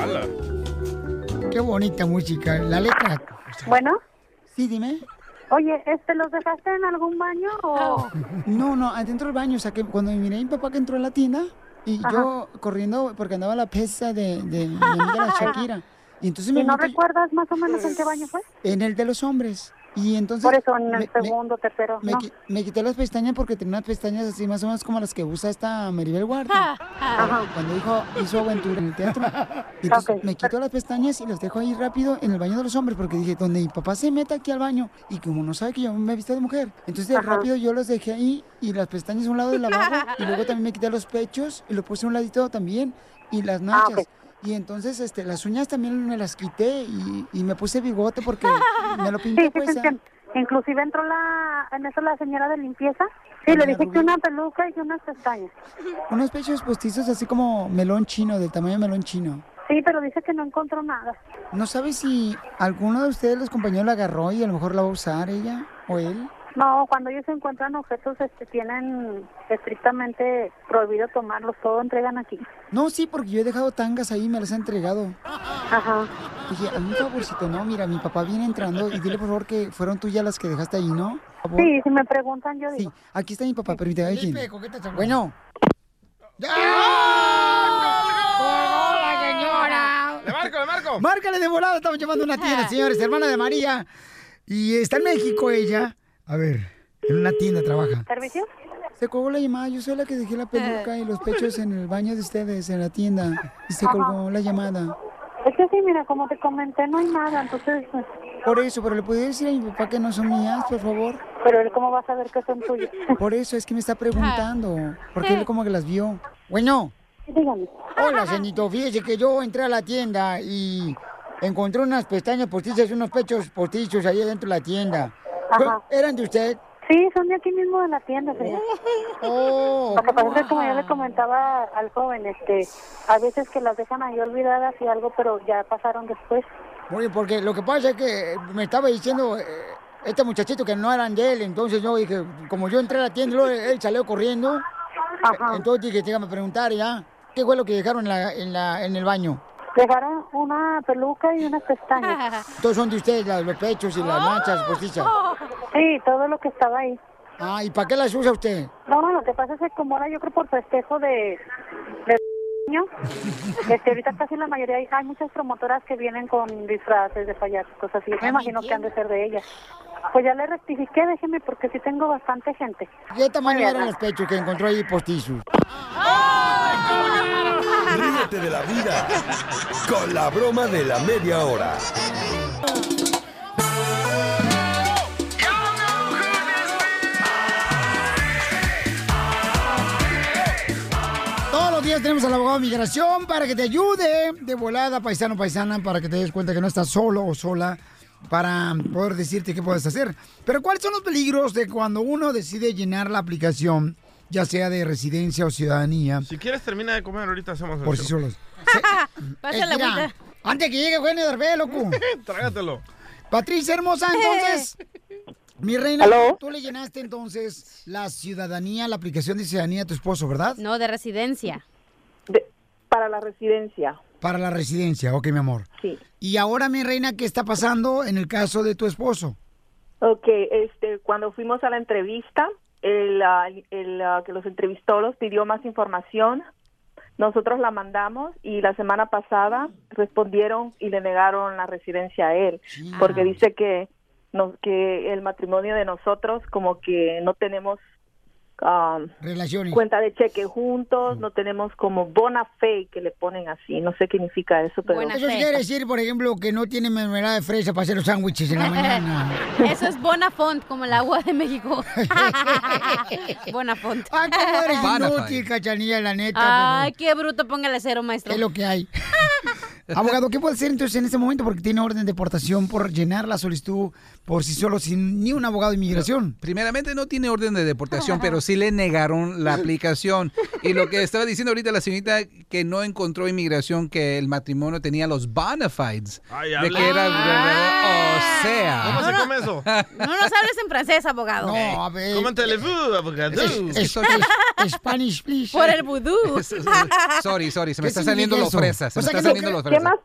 ¡Hala! Qué bonita música, la letra. Bueno. Sí, dime. Oye, este, ¿los dejaste en algún baño o...? No, no, adentro del baño, o sea que cuando miré a mi papá que entró a la tienda y yo corriendo porque andaba la pesa de, de mi amiga la *laughs* Shakira. Y entonces ¿Y me no meto- recuerdas más o menos en qué baño fue? en el de los hombres. Y entonces Por eso, en el me- me- segundo, tercero, Me, ¿no? qui- me quité las pestañas porque tenía unas pestañas así más o menos como las que usa esta Maribel Guardia. Ajá. Cuando dijo, hizo aventura en el teatro. *laughs* Y entonces me quito las pestañas y las dejo ahí rápido en el baño de los hombres porque dije, donde mi papá se meta aquí al baño y como no sabe que yo me he visto de mujer. Entonces Ajá. rápido yo los dejé ahí y las pestañas a un lado del lavabo *laughs* y luego también me quité los pechos y los puse a un ladito también y las nachas. Ah. Y entonces este, las uñas también me las quité y, y me puse bigote porque me lo *laughs* pinté Sí, pues. sí, sí. Inclusive entró la, en eso la señora de limpieza. Sí, le dije que una peluca y unas pestañas. Unos pechos postizos así como melón chino, del tamaño de melón chino. Sí, pero dice que no encontró nada. ¿No sabe si alguno de ustedes, los compañeros, la agarró y a lo mejor la va a usar ella o él? No, cuando ellos encuentran objetos, este, tienen estrictamente prohibido tomarlos, todo entregan aquí. No, sí, porque yo he dejado tangas ahí y me las ha entregado. Ajá. Dije, a un favorcito, no, mira, mi papá viene entrando y dile por favor que fueron tuyas las que dejaste ahí, ¿no? Sí, si me preguntan, yo Sí, digo. aquí está mi papá, permíteme. ahí. Bueno. ¡Hola, señora! ¡Le marco, le marco! Márcale de volada, estamos llamando a una tienda, señores, hermana de María. Y está en México ella. A ver, en una tienda trabaja. ¿Servicio? Se colgó la llamada, yo soy la que dejé la peluca y los pechos en el baño de ustedes, en la tienda. Y se colgó la llamada. Es que sí, mira, como te comenté, no hay nada, entonces... pues, Por eso, pero le podría decir a mi papá que no son mías, por favor. Pero él, ¿cómo va a saber que son tuyas? *laughs* Por eso es que me está preguntando. Porque él como que las vio. Bueno. Dígame. Hola, señorito. Fíjese que yo entré a la tienda y encontré unas pestañas postizas y unos pechos postizos ahí dentro de la tienda. Ajá. ¿Eran de usted? Sí, son de aquí mismo de la tienda, señor. Oh. Lo que pasa es que como yo le comentaba al joven, este, a veces que las dejan ahí olvidadas y algo, pero ya pasaron después. Oye, porque lo que pasa es que me estaba diciendo eh, este muchachito que no eran de él, entonces yo dije, como yo entré a la tienda, luego él salió corriendo, eh, entonces dije, déjame preguntar ya, ¿qué fue lo que dejaron en, la, en, la, en el baño? Dejaron una peluca y unas pestañas. *laughs* Todos son de ustedes, la- los pechos y las manchas postizas. Sí, todo lo que estaba ahí. Ah, ¿y para qué las usa usted? No, lo que pasa es que como ahora yo creo por festejo de... de niño, *laughs* este, ahorita casi la mayoría hay, hay muchas promotoras que vienen con disfraces de payasos, cosas así. Me imagino que han de ser de ellas. Pues ya le rectifiqué, déjeme, porque sí tengo bastante gente. ¿Qué tamaño eran los pechos que encontró ahí postizos? Ríete de la vida con la broma de la media hora. Todos los días tenemos al abogado de migración para que te ayude de volada, paisano, paisana, para que te des cuenta que no estás solo o sola para poder decirte qué puedes hacer. Pero ¿cuáles son los peligros de cuando uno decide llenar la aplicación, ya sea de residencia o ciudadanía, Si quieres, termina de comer, ahorita hacemos el por sí solos? *laughs* Pasa la agüita. Antes que llegue Eugenio Derbez, loco. *laughs* Trágatelo. Patricia hermosa, *laughs* entonces. Mi reina, ¿Aló? tú le llenaste entonces la ciudadanía, la aplicación de ciudadanía a tu esposo, ¿verdad? No, de residencia. para la residencia. Para la residencia, ok, mi amor. Sí. Y ahora, mi reina, ¿qué está pasando en el caso de tu esposo? Ok, este, cuando fuimos a la entrevista, el, ah, el, ah, que los entrevistó los pidió más información. Nosotros la mandamos y la semana pasada respondieron y le negaron la residencia a él, porque dice que no, que el matrimonio de nosotros como que no tenemos um, Relaciones. cuenta de cheque juntos, no tenemos como bona fe que le ponen así, no sé qué significa eso, pero Eso quiere decir, por ejemplo, que no tiene mermelada de fresa para hacer los sándwiches en la mañana. *laughs* Eso es Bonafont, como el agua de México. *laughs* Bonafont. Ay, cómo eres inútil, cachanilla, la neta. Ay, qué bruto, póngale cero, maestro. Es lo que hay. *laughs* *laughs* Abogado, ¿qué puede hacer entonces en este momento? Porque tiene orden de deportación por llenar la solicitud por sí solo sin ni un abogado de inmigración. Primeramente no tiene orden de deportación, pero sí le negaron la *laughs* aplicación. Y lo que estaba diciendo ahorita la señorita que no encontró inmigración, que el matrimonio tenía los bona fides. Ay, de que era Ah. o sea. ¿Cómo se No, no. come eso? No nos hables en francés, abogado. No, a ver. ¿Cómo Televú, abogado? Es- es- Spanish, please. Por el vudú. *laughs* Sorry, sorry, se me ¿Qué está saliendo significa lo eso? fresa. Se O me está saliendo no- lo ¿qué más,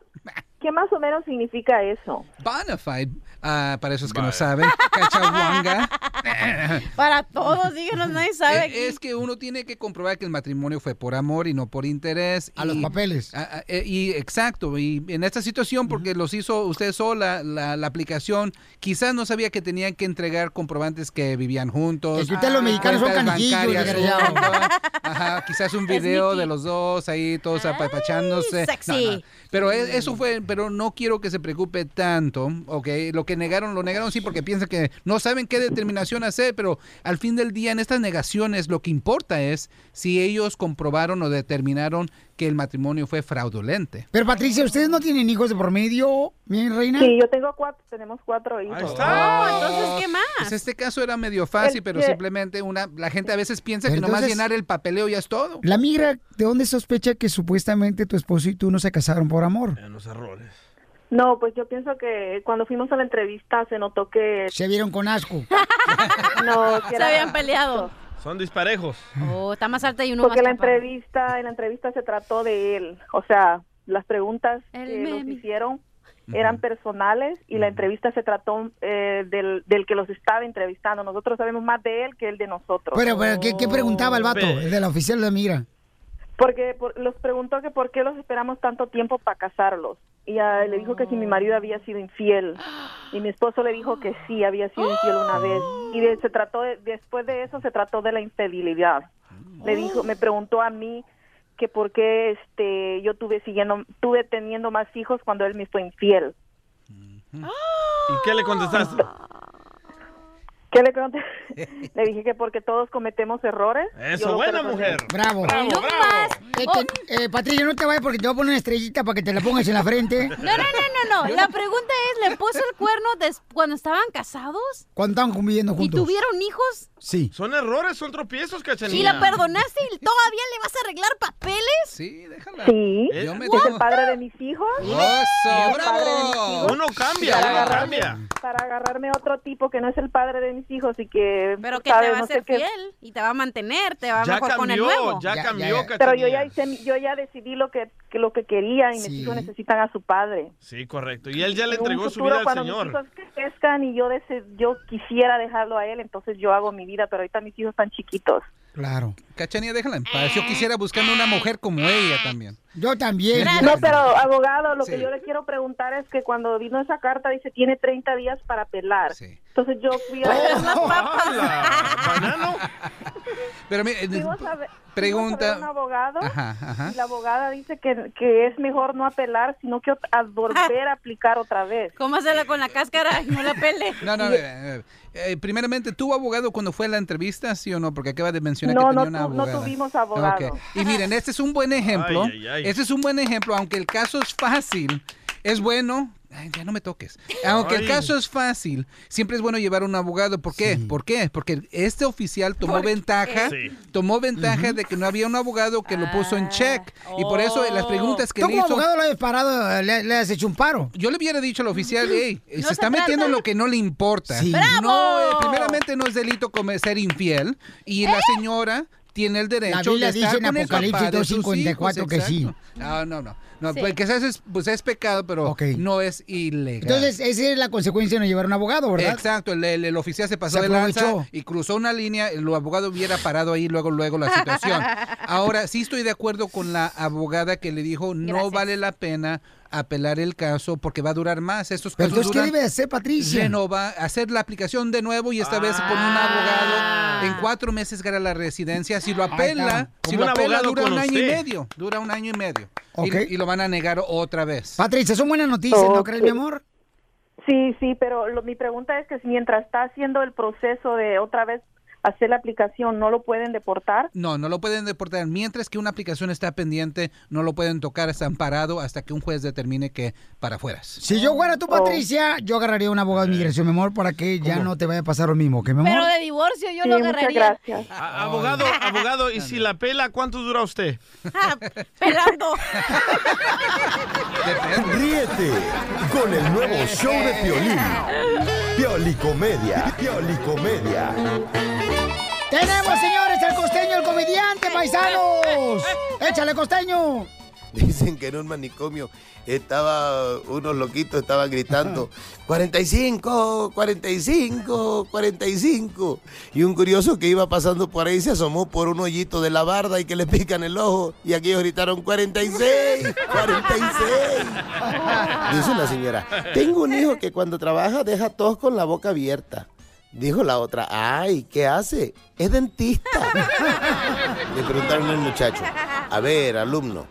¿qué más o menos significa eso? Bona fide, ah, para esos que no saben, cachahuanga. *laughs* Para todos, díganos, nadie sabe. Eh, Es que uno tiene que comprobar que el matrimonio fue por amor y no por interés. A los papeles. Ah, ah, eh, y exacto, y en esta situación, porque los hizo usted sola, la, la aplicación, quizás no sabía que tenían que entregar comprobantes que vivían juntos. Es que ustedes los mexicanos son cuentas canijillos, bancarias desgraciado. juntos. *laughs* Ajá, quizás un video de los dos ahí, todos apapachándose. sexy. No, no. Pero e- eso fue, pero no quiero que se preocupe tanto, ¿ok? Lo que negaron, lo negaron sí porque piensan que no saben qué determinación hacer, pero al fin del día en estas negaciones lo que importa es si ellos comprobaron o determinaron que el matrimonio fue fraudulente. Pero Patricia, ¿ustedes no tienen hijos de por medio, mi reina? Sí, yo tengo cuatro, tenemos cuatro hijos. Oh, entonces, ¿qué más? Pues este caso era medio fácil, pero que- simplemente una, la gente a veces piensa que Pero nomás entonces- llenar el papeleo ya es todo. La migra, ¿de dónde sospecha que supuestamente tu esposo y tú no se casaron por amor? En los errores. No, pues yo pienso que cuando fuimos a la entrevista se notó que Se vieron con asco. *laughs* no, que Se era- habían peleado. Son disparejos. Oh, está más alta y uno porque más la chaparro. entrevista, en la entrevista se trató de él, o sea, las preguntas El que nos hicieron eran personales y la entrevista se trató eh, del, del que los estaba entrevistando. Nosotros sabemos más de él que él de nosotros. Pero, pero ¿qué, qué preguntaba el vato? El de la oficial de la migra. Porque por- los preguntó que por qué los esperamos tanto tiempo para casarlos. Y ah, le dijo que si mi marido había sido infiel. *gasps* Y mi esposo le dijo que sí, había sido infiel una vez. Y se trató de- después de eso se trató de la infidelidad. Le dijo, me preguntó a mí que por qué este yo tuve siguiendo tuve teniendo más hijos cuando él me fue infiel. ¿Y qué le contestaste? ¿Qué le conté? *laughs* le dije que porque todos cometemos errores. Eso, buena mujer. Bravo. Bravo, No bravo. más. Eh, que- eh, Patricia, no te vayas porque te voy a poner una estrellita para que te la pongas en la frente. *laughs* no, no, no, no, no. La pregunta es, ¿le puso el cuerno des- cuando estaban casados? Cuando estaban conviviendo ¿Y juntos. tuvieron hijos? Sí. Son errores, son tropiezos, cachanilla. ¿Y la perdonaste y todavía le vas a arreglar papeles? Sí, déjala. Sí. ¿Eh? Yo me Es el padre de mis hijos. Mis ¡Bravo! Uno cambia, Para uno agarrarme, cambia. para agarrarme a otro tipo que no es el padre de mis hijos y que Pero que sabe, te va a no ser qué. fiel y te va a mantener, te va a Ya mejor con el cambió, nuevo. ya Ya, cambió, ya. Pero yo ya cachanilla. hice, yo ya decidí lo que, que lo que quería y mis hijos necesitan a su padre. Sí, correcto. Y él ya le entregó su vida al cuando Señor. mis hijos crezcan y yo dese- yo quisiera dejarlo a él, entonces yo hago mi vida, pero ahorita mis hijos están chiquitos. Claro. Cachanilla, déjala en paz. Yo quisiera buscarme una mujer como ella también. Yo también. No, pero abogado, lo Sí. que yo le quiero preguntar es que cuando vino esa carta dice tiene 30 días para apelar. Sí. Entonces yo fui a. ¿Banano? Pero mire, eh, a ver- pregunta... a un abogado Ajá, ajá. y la abogada dice que, que es mejor no apelar, sino que a volver a aplicar otra vez. ¿Cómo hacerla con la cáscara y no la pele? *laughs* No, no, eh, primeramente, ¿tuvo abogado cuando fue a la entrevista, sí o no? Porque acaba de mencionar No, que tenía no una tu- no abogada. tuvimos abogado. Ok. Y miren, este es un buen ejemplo. Ay, ay, ay. Este es un buen ejemplo, aunque el caso es fácil, es bueno. Ay, ya no me toques. Aunque el caso es fácil, siempre es bueno llevar un abogado. ¿Por qué? ¿Por qué? Porque este oficial tomó ventaja, Sí. tomó ventaja de que no había un abogado que lo puso en check. Y por eso las preguntas que Tú le como hizo... abogado lo has parado, le, le has hecho un paro. Yo le hubiera dicho al oficial, hey, se, se está metiendo en lo que no le importa. Sí. No, eh, primeramente no es delito como ser infiel y la señora tiene el derecho La de estar dice en con el Apocalipsis papá de sus 2:54 hijos, que sí. No, no, no. No, Sí. pues que eso es, pues es pecado, pero no es ilegal. Entonces, esa es la consecuencia de no llevar un abogado, ¿verdad? Exacto, el, el- el oficial se pasó Se de lanza y cruzó una línea, el abogado hubiera parado ahí luego, luego la situación. *laughs* Ahora, sí estoy de acuerdo con la abogada que le dijo, no Gracias. vale la pena apelar el caso porque va a durar más. Estos Pero casos entonces, ¿qué debe hacer, Patricia? Renova, hacer la aplicación de nuevo y esta vez con un abogado. En cuatro meses gana la residencia. Si lo apela, si lo apela dura un año y medio. Dura un año y medio. Y- lo van a negar otra vez. Patricia, son buenas noticias, ¿no Ok. crees, mi amor? Sí, sí, pero lo- mi pregunta es que si mientras está haciendo el proceso de otra vez hacer la aplicación, ¿no lo pueden deportar? No, no lo pueden deportar. Mientras que una aplicación está pendiente, no lo pueden tocar, está amparado hasta que un juez determine que para afuera. Si yo fuera tú, Patricia, yo agarraría un abogado de inmigración, mi amor, para que ya no te vaya a pasar lo mismo, ¿que mi amor? Pero de divorcio yo Sí, lo muchas agarraría. gracias. A- abogado, *laughs* abogado, y si la pela, ¿cuánto dura usted? *laughs* Pelando. Ríete con el nuevo show de Piolín. Piolicomedia. Piolicomedia. Tenemos, señores, al costeño, el comediante, paisanos. Échale, costeño. *laughs* Dicen que en un manicomio estaba unos loquitos estaban gritando 45, 45, 45 y un curioso que iba pasando por ahí se asomó por un hoyito de la barda y que le pican el ojo y aquellos gritaron 46, 46. Dice la señora, tengo un hijo que cuando trabaja deja tos con la boca abierta. Dijo la otra, ay, ¿qué hace? Es dentista. *laughs* Le preguntaron al muchacho, a ver, alumno,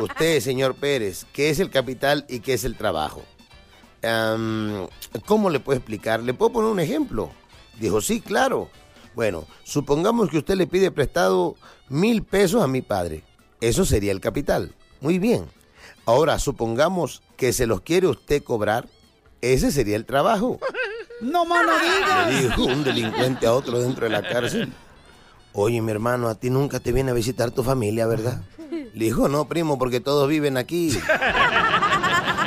usted, señor Pérez, ¿qué es el capital y qué es el trabajo? ¿Cómo le puedo explicar? ¿Le puedo poner un ejemplo? Dijo, sí, claro. Bueno, supongamos que usted le pide prestado mil pesos a mi padre. Eso sería el capital. Muy bien. Ahora, supongamos que se los quiere usted cobrar. Ese sería el trabajo. No más no Le dijo un delincuente a otro dentro de la cárcel. Oye, mi hermano, a ti nunca te viene a visitar tu familia, ¿verdad? Le dijo, no, primo, porque todos viven aquí.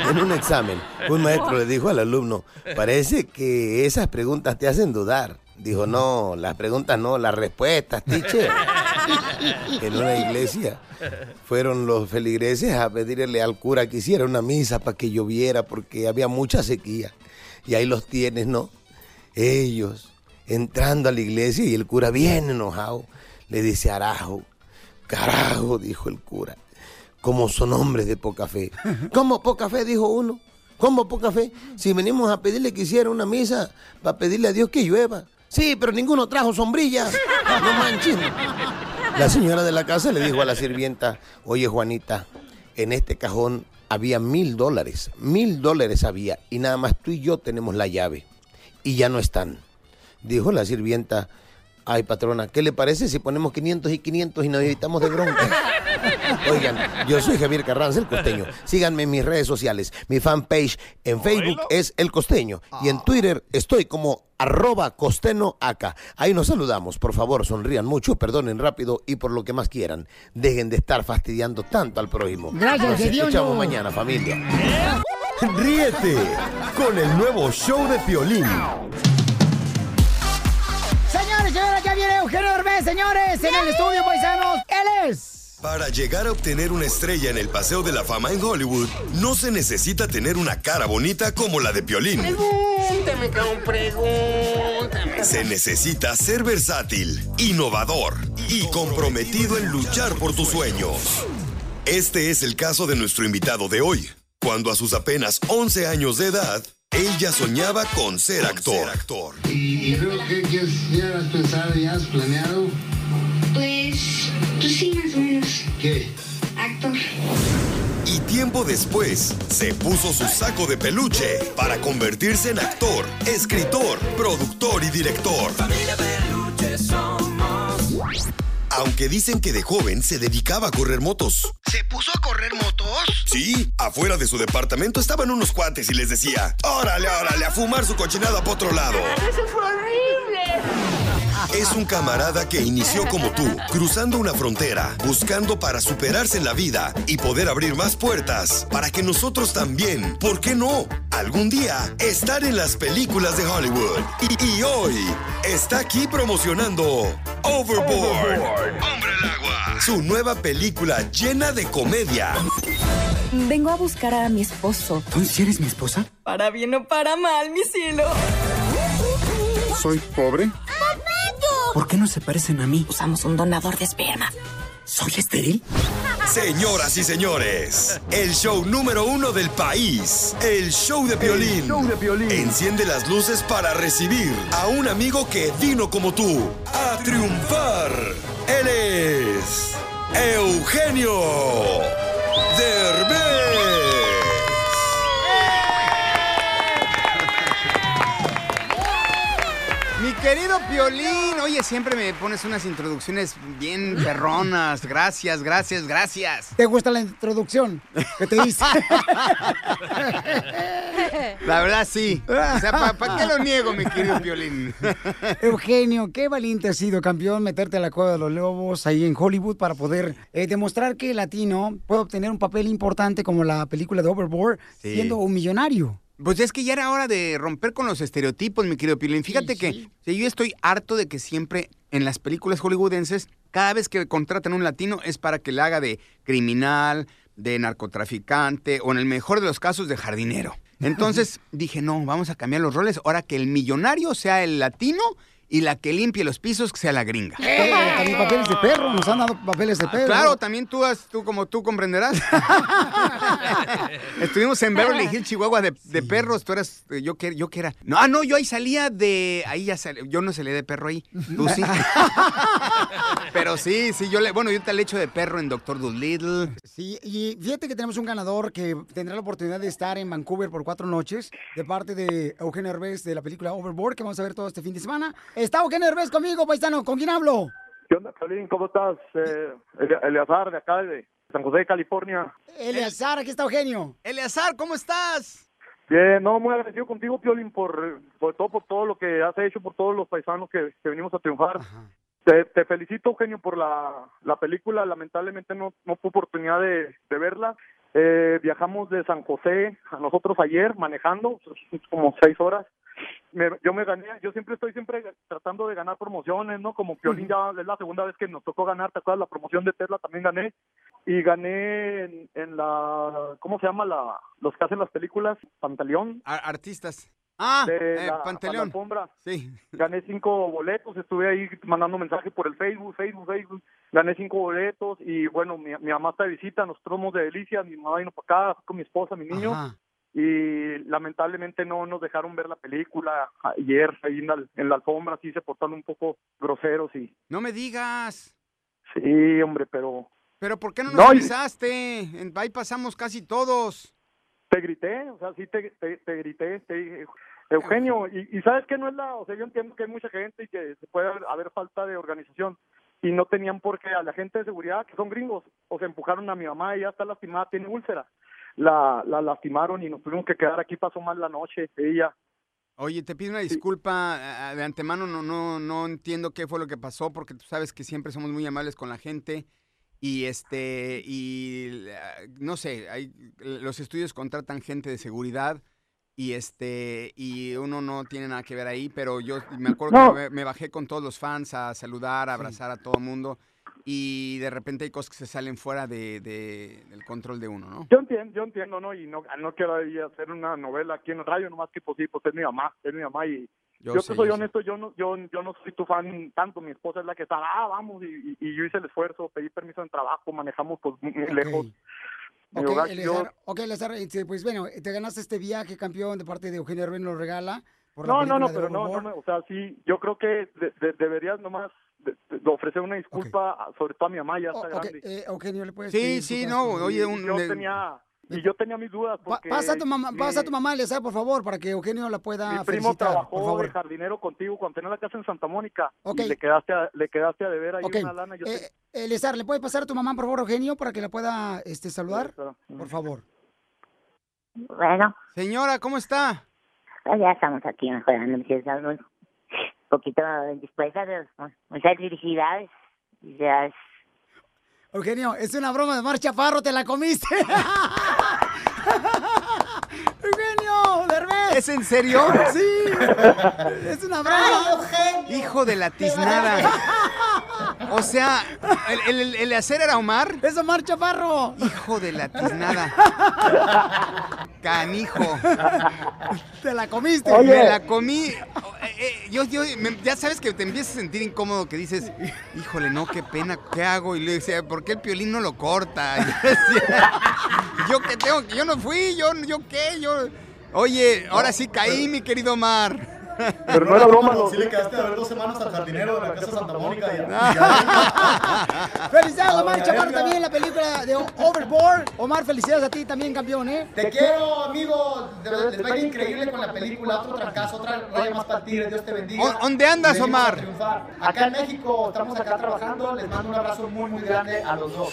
En un examen, un maestro le dijo al alumno, parece que esas preguntas te hacen dudar. Dijo, no, las preguntas no, las respuestas, teacher. En una iglesia fueron los feligreses a pedirle al cura que hiciera una misa para que lloviera porque había mucha sequía. Y ahí los tienes, ¿no? Ellos entrando a la iglesia y el cura bien enojado le dice, Arajo, carajo, dijo el cura, como son hombres de poca fe. *laughs* ¿Cómo poca fe? Dijo uno. ¿Cómo poca fe? Si venimos a pedirle que hiciera una misa para pedirle a Dios que llueva. Sí, pero ninguno trajo sombrilla. No manchen. La señora de la casa le dijo a la sirvienta, oye Juanita, en este cajón había mil dólares, mil dólares había, y nada más tú y yo tenemos la llave, y ya no están. Dijo la sirvienta, ay patrona, ¿qué le parece si ponemos 500 y 500 y nos evitamos de bronca? *laughs* Oigan, yo soy Javier Carranza, el costeño. Síganme en mis redes sociales. Mi fanpage en Facebook es El Costeño y en Twitter estoy como arroba costeno acá. Ahí nos saludamos. Por favor, sonrían mucho, perdonen rápido y por lo que más quieran. Dejen de estar fastidiando tanto al prójimo. Gracias, Nos escuchamos mañana, familia. Ríete con el nuevo show de Piolín. Señores, señores, ya viene Eugenio Derbez, señores, en el estudio, paisanos. Él es... Para llegar a obtener una estrella en el Paseo de la Fama en Hollywood, no se necesita tener una cara bonita como la de Piolín. Pregúntame, cabrón, pregúntame. Se necesita ser versátil, innovador y comprometido en luchar por tus sueños. Este es el caso de nuestro invitado de hoy. Cuando a sus apenas 11 años de edad, él ya soñaba con ser actor. ¿Y, qué es- ya has pensado, ya has planeado? Pues, pues sí, más o menos. ¿Qué? Actor. Y tiempo después, se puso su saco de peluche para convertirse en actor, escritor, productor y director. Aunque dicen que de joven se dedicaba a correr motos. ¿Se puso a correr motos? Sí, afuera de su departamento estaban unos cuates y les decía, órale, órale, a fumar su cochinada por otro lado. ¡Eso fue horrible! Es un camarada que inició como tú, cruzando una frontera, buscando para superarse en la vida y poder abrir más puertas, para que nosotros también, ¿por qué no? Algún día, estar en las películas de Hollywood. Y, y hoy, está aquí promocionando Overboard, Hombre al Agua, su nueva película llena de comedia. Vengo a buscar a mi esposo. ¿Tú sí eres mi esposa? Para bien o para mal, mi cielo. Soy pobre. ¿Por qué no se parecen a mí? Usamos un donador de esperma. ¿Soy estéril? Señoras y señores, el show número uno del país, el show de violín. Enciende las luces para recibir a un amigo que vino como tú a triunfar. Él es Eugenio Derbez. Mi querido Piolín, oye, siempre me pones unas introducciones bien perronas. Gracias, gracias, gracias. ¿Te gusta la introducción que te hice? *laughs* La verdad, sí. O sea, ¿para qué lo niego, mi querido Piolín? *laughs* Eugenio, qué valiente has sido, campeón, meterte a la cueva de los lobos ahí en Hollywood para poder eh, demostrar que el latino puede obtener un papel importante como la película de Overboard Sí. siendo un millonario. Pues es que ya era hora de romper con los estereotipos, mi querido Piolín. Fíjate que yo estoy harto de que siempre en las películas hollywoodenses, cada vez que contratan un latino es para que le haga de criminal, de narcotraficante o en el mejor de los casos de jardinero. *laughs* Entonces dije, no, vamos a cambiar los roles. Ahora que el millonario sea el latino y la que limpie los pisos que sea la gringa. Eh, también papeles de perro, nos han dado papeles de perro. Claro, también tú, has, tú como tú comprenderás. *laughs* Estuvimos en Beverly Hills, Chihuahua, de, de perros. Tú eras, eh, yo que, yo que era. No, ah, no, yo ahí salía de, ahí ya salí, yo no salí de perro ahí. Tú sí. *laughs* Pero sí, sí, yo le, bueno, yo te le echo de perro en Doctor Dolittle. Sí, y fíjate que tenemos un ganador que tendrá la oportunidad de estar en Vancouver por cuatro noches de parte de Eugenio Herbés de la película Overboard que vamos a ver todo este fin de semana. Está Eugenio Herbés conmigo, paisano. ¿Con quién hablo? ¿Qué onda, Piolín? ¿Cómo estás? Eh, Ele- Eleazar, de acá, de San José, California. Eleazar, aquí está Eugenio. Eleazar, ¿cómo estás? Bien, no, muy agradecido contigo, Piolín, por, por todo, por todo lo que has hecho, por todos los paisanos que, que venimos a triunfar. Te, te felicito, Eugenio, por la, la película. Lamentablemente no, no tuve oportunidad de, de verla. Eh, viajamos de San José a nosotros ayer manejando, como seis horas. Me- yo me gané, yo siempre estoy siempre tratando de ganar promociones, ¿no? Como Piolín ya es la segunda vez que nos tocó ganar, ¿te acuerdas? La promoción de Tesla también gané. Y gané en, en la, ¿cómo se llama? la Los que hacen las películas, Pantaleón. Artistas. Ah, de eh, la, Pantaleón. a la alfombra. Sí. Gané cinco boletos, estuve ahí mandando mensajes por el Facebook, Facebook, Facebook. Gané cinco boletos y bueno, mi, mi mamá está de visita, nosotros somos de Delicia, mi mamá vino para acá con mi esposa, mi niño. Ajá. Y lamentablemente no nos dejaron ver la película ayer ahí en la, en la alfombra, sí se portaron un poco groseros y No me digas. sí, hombre, pero Pero ¿por qué no nos No, y- avisaste? En- Ahí pasamos casi todos. te grité, o sea, sí te, te, te grité, te dije, Eugenio, y, y sabes que no es la, o sea, yo entiendo que hay mucha gente y que se puede haber, haber falta de organización y no tenían por qué a la gente de seguridad que son gringos, o se empujaron a mi mamá, ella está lastimada, tiene úlcera, la, la lastimaron y nos tuvimos que quedar aquí, pasó mal la noche, ella, Oye, te pido una disculpa de antemano, no, no, no entiendo qué fue lo que pasó, porque tú sabes que siempre somos muy amables con la gente. Y este, y no sé, hay, los estudios contratan gente de seguridad y este, y uno no tiene nada que ver ahí, pero yo me acuerdo No. que me, me bajé con todos los fans a saludar, a abrazar a todo el mundo. Y de repente hay cosas que se salen fuera de, de- del control de uno, ¿no? Yo entiendo, yo entiendo, ¿no? Y no, no quiero ahí hacer una novela aquí en el radio, nomás que pues sí, pues es mi mamá, es mi mamá y Yo yo, sé, te soy yo sé. honesto, yo no, yo, yo no soy tu fan tanto, mi esposa es la que está, ah, vamos, y, y- y yo hice el esfuerzo, pedí permiso en trabajo, manejamos pues muy lejos. Ok, hogar, Eleazar, yo- ok, Eleazar, este, pues bueno, te ganaste este viaje, campeón, de parte de Eugenio nos lo regala. por no, no, no, pero no, no, me- o sea, sí, yo creo que de- de- deberías nomás ofrecer una disculpa, sobre todo a mi mamá, ya está grande. eh, Eugenio, ¿le puedes Sí, sí, no, por- oye, un- yo le- tenía, y yo tenía mis dudas porque... pasa a tu mamá, mi- pasa a tu mamá, Eleazar, por favor, para que Eugenio la pueda Mi primo felicitar, por trabajó favor. de jardinero contigo cuando tenía la casa en Santa Mónica Ok. y le quedaste a, le quedaste a deber ahí Ok, una lana. Yo te- eh, Eleazar, ¿le puede pasar a tu mamá, por favor, Eugenio, para que la pueda este, saludar? Por favor. Bueno, Señora, ¿cómo está? pues ya estamos aquí mejorando, me siento un poquito dispuesta, pero muchas felicidades. Ya es- Eugenio, es una broma de Mar Chaparro, te la comiste. *laughs* Eugenio, Derbez. ¿Es en serio? Sí. Es una broma. Hijo de la tiznada. O sea, ¿el, el, el hacer era Omar? ¡Es Omar Chaparro! Hijo de la tiznada. Canijo. Te la comiste. Me la comí. eh, yo, yo, me- ya sabes que te empiezas a sentir incómodo, que dices, híjole, no, qué pena, ¿qué hago? Y le decía, ¿por qué el piolín no lo corta? Y yo decía, yo qué tengo, yo no fui, yo, yo qué, yo... Oye, ahora sí caí, mi querido Omar. Pero no era broma, No, sí le quedaste a ver dos semanas al jardinero de la casa Santa Mónica. y- *laughs* Felicidades, Omar Chaparro, también en la película de Overboard. Omar, felicidades a ti también, campeón, ¿eh? Te quiero, amigo. Les va a ir increíble con la película. Otro trancazo, otra raya más para. Dios te bendiga. ¿Dó- dónde andas, Omar? triunfar. Acá en México, estamos acá trabajando. Les mando un abrazo muy, muy grande a los dos.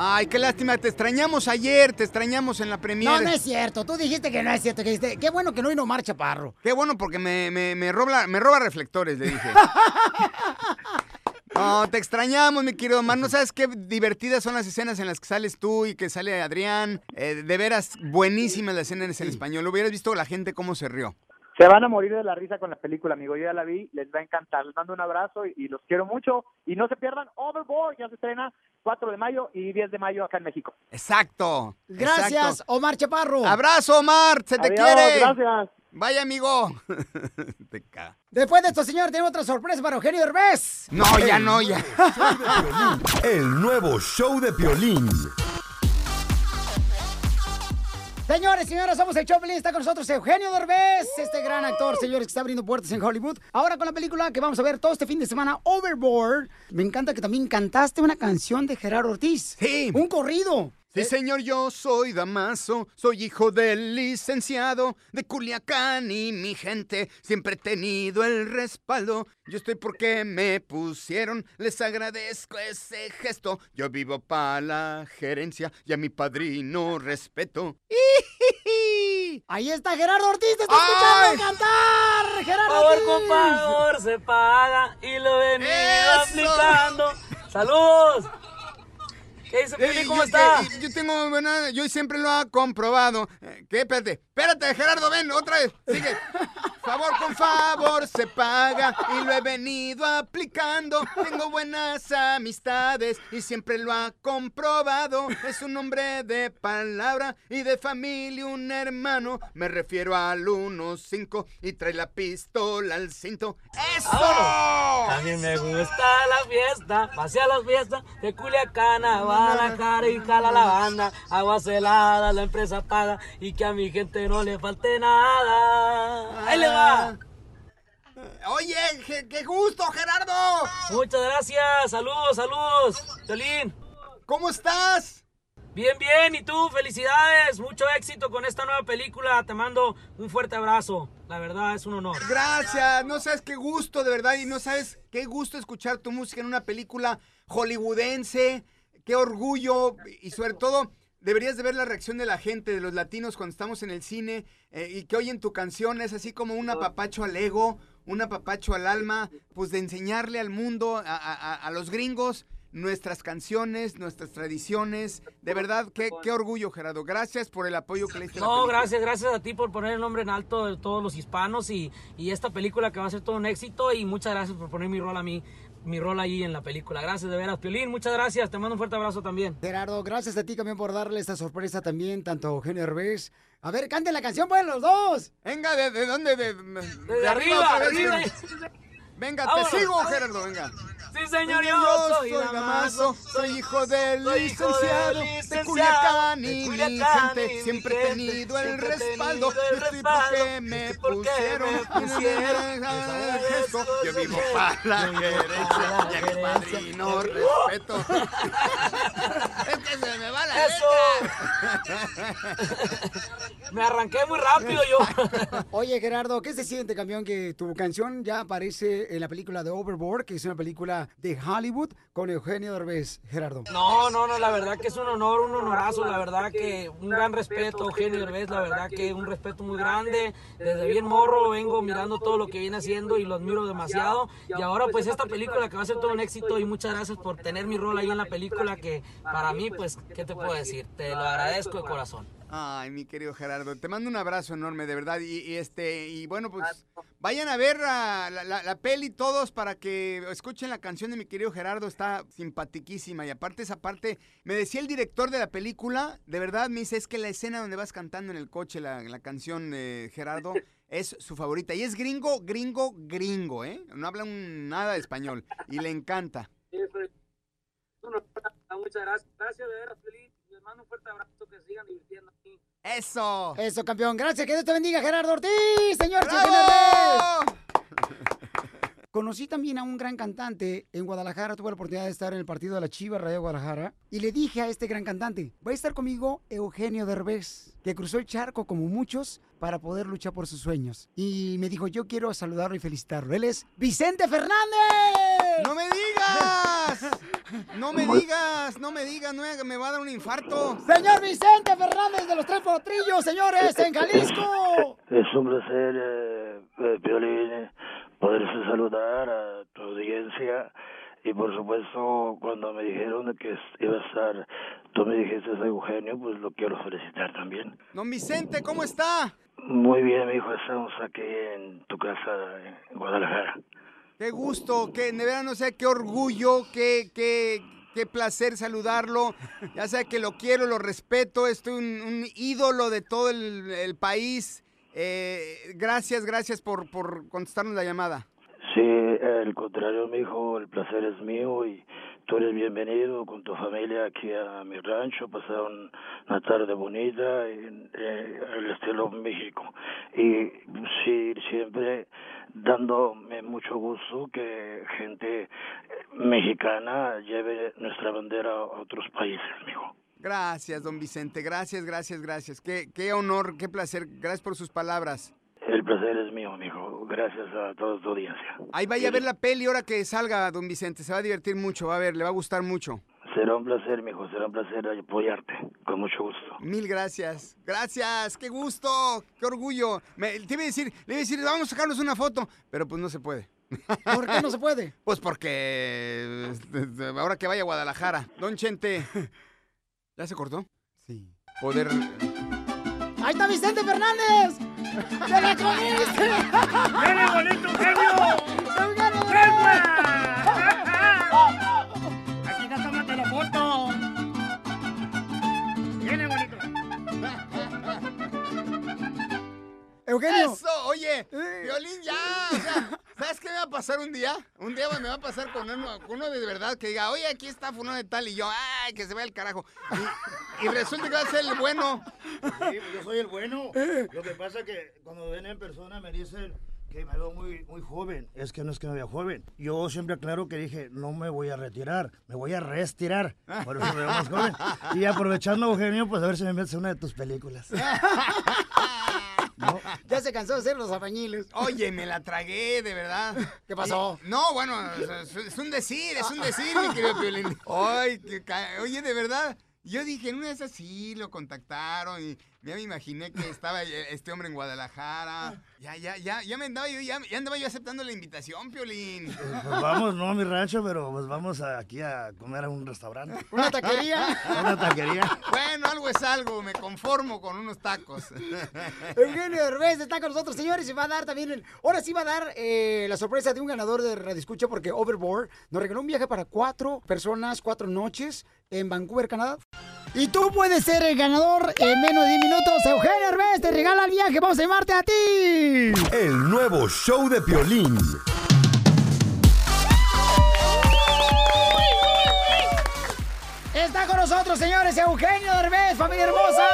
Ay, qué lástima, te extrañamos ayer, te extrañamos en la premier. No, no es cierto. Tú dijiste que no es cierto. Que dijiste, qué bueno que no vino Omar Chaparro. Qué bueno porque me, me, me roba, me roba reflectores, le dije. *laughs* No, te extrañamos, mi querido Omar. No sabes qué divertidas son las escenas en las que sales tú y que sale Adrián. Eh, de veras, buenísimas las escenas en español. Hubieras visto la gente cómo se rió. Se van a morir de la risa con la película, amigo. Yo ya la vi, les va a encantar. Les mando un abrazo y, y los quiero mucho. Y no se pierdan Overboard, ya se estrena 4 de mayo y 10 de mayo acá en México. Exacto. Gracias, exacto. Omar Chaparro. Abrazo, Omar. Se te Adiós, quiere. gracias. Vaya, amigo. *laughs* te ca- Después de esto, señor, tenemos otra sorpresa para Eugenio Derbez. No, ya no, ya. *laughs* El nuevo show de Piolín. Señores, señoras, somos el Choplin. Está con nosotros Eugenio Derbez, este gran actor, señores, que está abriendo puertas en Hollywood. Ahora con la película que vamos a ver todo este fin de semana, Overboard. Me encanta que también cantaste una canción de Gerardo Ortiz. Sí. Un corrido. Sí, señor, yo soy Damaso, soy hijo del licenciado de Culiacán y mi gente siempre he tenido el respaldo. Yo estoy porque me pusieron, les agradezco ese gesto. Yo vivo para la gerencia y a mi padrino respeto. Ahí está Gerardo Ortiz, te está ¡Ay! escuchando cantar. Gerardo Favor Ortiz. con favor se paga y lo ¡Eso! aplicando. ¡Saludos! ¿Qué dice Piolín? ¿Cómo yo, está? eh, yo tengo, buena- yo siempre lo ha comprobado. Eh, ¿Qué? Espérate, espérate, Gerardo, ven, otra vez. Sigue. Favor con favor se paga y lo he venido aplicando. Tengo buenas amistades y siempre lo ha comprobado. Es un hombre de palabra y de familia, un hermano. Me refiero al 1-5 y trae la pistola al cinto. ¡Eso! También me gusta la fiesta, pasea las fiestas de Culiacán a Guadalajara y jala la banda. Aguas heladas, la empresa paga y que a mi gente no le falte nada. ¡Ahí le va! Oye, qué, gusto, Gerardo. Muchas gracias, saludos, saludos. Piolín. ¿Cómo estás? Bien, bien, ¿y tú? Felicidades, mucho éxito con esta nueva película. Te mando un fuerte abrazo. La verdad es un honor. Gracias, no sabes qué gusto, de verdad, y no sabes qué gusto escuchar tu música en una película hollywoodense, qué orgullo, y sobre todo, deberías de ver la reacción de la gente, de los latinos cuando estamos en el cine, eh, y que oyen tu canción, es así como un apapacho al ego, un apapacho al alma, pues de enseñarle al mundo, a, a- a- a los gringos, nuestras canciones, nuestras tradiciones, de verdad, qué, qué orgullo, Gerardo, gracias por el apoyo que le diste No, gracias, gracias a ti por poner el nombre en alto de todos los hispanos y, y esta película que va a ser todo un éxito y muchas gracias por poner mi rol a mí, mi rol ahí en la película. Gracias de veras, Piolín, muchas gracias, te mando un fuerte abrazo también. Gerardo, gracias a ti también por darle esta sorpresa también, tanto a Eugenio Derbez. A ver, cante la canción, pues, los dos. Venga, ¿de, de dónde? De, de arriba, vez. arriba. Venga, Vámonos. te sigo, Gerardo, venga. Sí, señor, Yo yo soy Damaso, soy hijo del soy licenciado de licenciado Culiacán de y mi gente siempre he tenido el respaldo. Yo estoy porque me pusieron. Yo vivo para la gerencia y a mi padrino respeto. *laughs* Es que se me va la *laughs* Me arranqué muy rápido yo. *laughs* Oye, Gerardo, ¿qué se siente, campeón, que tu canción ya aparece en la película de Overboard, que es una película de Hollywood con Eugenio Derbez, Gerardo? No, no, no, la verdad que es un honor, un honorazo, la verdad que un gran respeto, Eugenio Derbez, la verdad que un respeto muy grande. Desde bien morro vengo mirando todo lo que viene haciendo y lo admiro demasiado. Y ahora pues esta película que va a ser todo un éxito y muchas gracias por tener mi rol ahí en la película que para mí pues, ¿qué te puedo decir? Te lo agradezco de corazón. Ay, mi querido Gerardo, te mando un abrazo enorme, de verdad. Y, y, este, y bueno, pues vayan a ver a la, la- la peli todos para que escuchen la canción de mi querido Gerardo, está simpatiquísima. Y aparte esa parte, me decía el director de la película, de verdad me dice, es que la escena donde vas cantando en el coche la, la canción de Gerardo *laughs* es su favorita. Y es gringo, gringo, gringo, ¿eh? No habla un- nada de español. Y le encanta. Muchas gracias. Gracias, de veras, feliz. Mando un fuerte abrazo, que sigan divirtiendo aquí. ¡Eso! Eso, campeón. Gracias. Que Dios te bendiga, Gerardo Ortiz, señor. Conocí también a un gran cantante en Guadalajara. Tuve la oportunidad de estar en el partido de la Chivas Radio Guadalajara. Y le dije a este gran cantante, va a estar conmigo Eugenio Derbez, que cruzó el charco como muchos para poder luchar por sus sueños. Y me dijo, yo quiero saludarlo y felicitarlo. Él es Vicente Fernández. ¡No me digas! No me digas, no me digas, no me- me va a dar un infarto. Señor Vicente Fernández de los Tres Potrillos, señores, en Jalisco. Es un placer, eh, eh, Piolín, eh, poderse saludar a tu audiencia. Y por supuesto, cuando me dijeron de que iba a estar, tú me dijiste a Eugenio, pues lo quiero felicitar también. Don Vicente, ¿cómo está? Muy bien, mi hijo, estamos aquí en tu casa en Guadalajara. Qué gusto, que de verdad no sé qué orgullo, qué, qué, qué placer saludarlo. Ya sea que lo quiero, lo respeto, estoy un, un ídolo de todo el, el país. Eh, gracias, gracias por, por contestarnos la llamada. Sí, el contrario, mi hijo, el placer es mío y tú eres bienvenido con tu familia aquí a mi rancho, pasar un- una tarde bonita en eh, el estilo México. Y sí, siempre dándome mucho gusto que gente eh, mexicana lleve nuestra bandera a otros países, mijo. Gracias, don Vicente, gracias, gracias, gracias. Qué, qué honor, qué placer. Gracias por sus palabras. El placer es mío, mijo. Gracias a toda tu audiencia. Ahí vaya a ver la peli ahora que salga, don Vicente. Se va a divertir mucho, va a ver, le va a gustar mucho. Será un placer, mijo, será un placer apoyarte, con mucho gusto. Mil gracias. Gracias, qué gusto, qué orgullo. Me, te iba a decir, le iba a decir, vamos a sacarnos una foto, pero pues no se puede. ¿Por qué no se puede? *laughs* Pues porque este, ahora que vaya a Guadalajara. Don Chente, ¿ya se cortó? Sí. Poder... ¡Ahí está Vicente Fernández! ¡Te la comiste! ¡Viene bonito, genio! Aquí está, tómate la foto. Viene bonito. Eugenio. Eso, oye, Violín ya. O sea, ¿sabes qué me va a pasar un día? Un día me va a pasar con uno, con uno de verdad que diga, oye, aquí está fulano de tal, y yo, ay, que se vaya el carajo. Y, y resulta que va a ser el bueno. Sí, yo soy el bueno. Lo que pasa es que cuando ven en persona me dicen que me veo muy, muy joven. Es que no es que me vea joven. Yo siempre aclaro que dije, no me voy a retirar, me voy a restirar. Por eso me veo más joven. Y aprovechando, Eugenio, pues a ver si me metes una de tus películas. *laughs* *laughs* Ya se cansó de ser los albañiles. Oye, me la tragué, de verdad. ¿Qué pasó? Y- no, bueno, es, un decir, es un decir, mi querido *laughs* Piolín. Ay, ca- oye, de verdad. Yo dije, en una de esas sí lo contactaron y ya me imaginé que estaba este hombre en Guadalajara. Ya, ya, ya, ya me andaba yo, ya, ya andaba yo aceptando la invitación, Piolín. Pues vamos, no a mi rancho, pero pues vamos a- aquí a comer a un restaurante. ¿Una taquería? *laughs* Una taquería. Bueno, algo es algo, me conformo con unos tacos. *laughs* Eugenio Derbez está con nosotros, señores, y va a dar también, el- ahora sí va a dar eh, la sorpresa de un ganador de Radio Escucha porque Overboard nos regaló un viaje para cuatro personas, cuatro noches en Vancouver, Canadá. Y tú puedes ser el ganador en menos de 10 minutos. Eugenio Derbez te regala el viaje, vamos a llamarte a ti. El nuevo show de Piolín. Está con nosotros, señores, Eugenio Derbez, familia hermosa.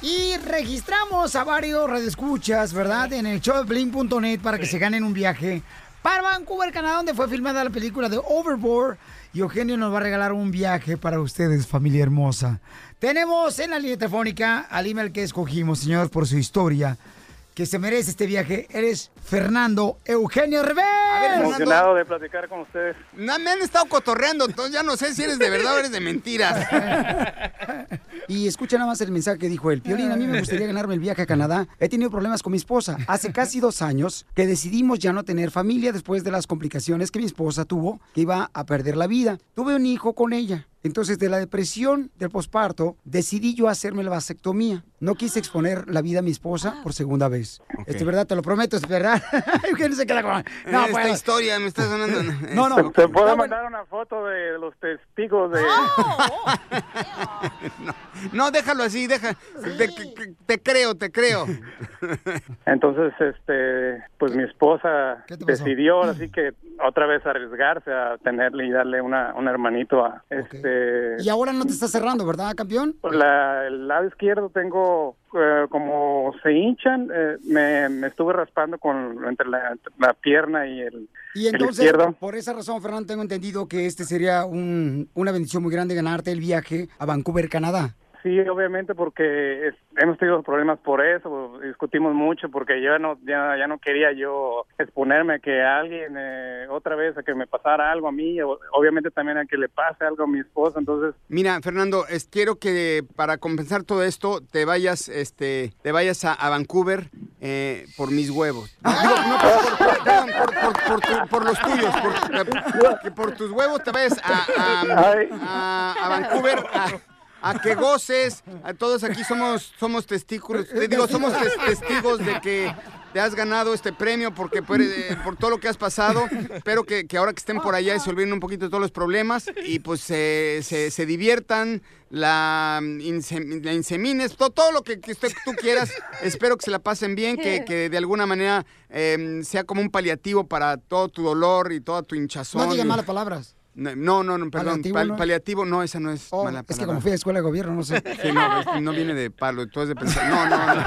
Y registramos a varios radioescuchas, ¿verdad? En el show de para que se ganen un viaje para Vancouver, Canadá, donde fue filmada la película de Overboard. Y Eugenio nos va a regalar un viaje para ustedes, familia hermosa. Tenemos en la línea telefónica al email que escogimos, señor, por su historia, que se merece este viaje. Eres Fernando Eugenio De platicar con ustedes. No, me han estado cotorreando, entonces ya no sé si eres de verdad o eres de mentiras. *laughs* Y escucha nada más el mensaje que dijo él. Piolín, a mí me gustaría ganarme el viaje a Canadá. He tenido problemas con mi esposa. Hace casi dos años que decidimos ya no tener familia después de las complicaciones que mi esposa tuvo, que iba a perder la vida. Tuve un hijo con ella. Entonces, de la depresión del posparto, decidí yo hacerme la vasectomía. No quise exponer la vida a mi esposa por segunda vez. Esto es verdad, te lo prometo, es verdad. *laughs* Eugenio se queda con... No, Esta historia me está sonando. No, no. ¿Te, te puedo No, mandar una foto de los testigos de... *laughs* *laughs* No, déjalo así, deja. Te, te- te creo, te creo. Entonces, este, pues mi esposa decidió así que otra vez arriesgarse a tenerle y darle una, un hermanito a este. Y ahora no te está cerrando, ¿verdad, campeón? Por la- el lado izquierdo tengo eh, como se hinchan, eh, me, me estuve raspando con entre la, la pierna y el, Y el entonces, izquierdo. por esa razón, Fernando, tengo entendido que este sería un- una bendición muy grande ganarte el viaje a Vancouver, Canadá. Sí, obviamente porque es- hemos tenido problemas por eso, discutimos mucho porque yo no ya, ya no quería yo exponerme a que alguien eh, otra vez a que me pasara algo a mí, o- obviamente también a que le pase algo a mi esposa, entonces Mira, Fernando, es- quiero que para compensar todo esto te vayas, este, te vayas a, a Vancouver eh, por mis huevos. Digo, no, por, por- perdón, por- tu- por los tuyos, por, que por tus huevos te vayas a, a- a- a Vancouver. A, que goces, a todos aquí somos somos testículos, te digo, somos tes- testigos de que te has ganado este premio porque por, eh, por todo lo que has pasado. Espero que, que ahora que estén por allá y se olviden un poquito de todos los problemas y pues eh, se, se diviertan, la, insem- la insemines, todo, todo lo que, que usted, tú quieras. Espero que se la pasen bien, que, que de alguna manera eh, sea como un paliativo para todo tu dolor y toda tu hinchazón. No digas malas palabras. No, no, no, perdón. ¿Paliativo Pal- no? Paliativo, no, esa no es mala palabra. Es que como fui a escuela de gobierno, no sé. *laughs* Sí, no, es- no viene de palo, tú has de pensar. No, no, no.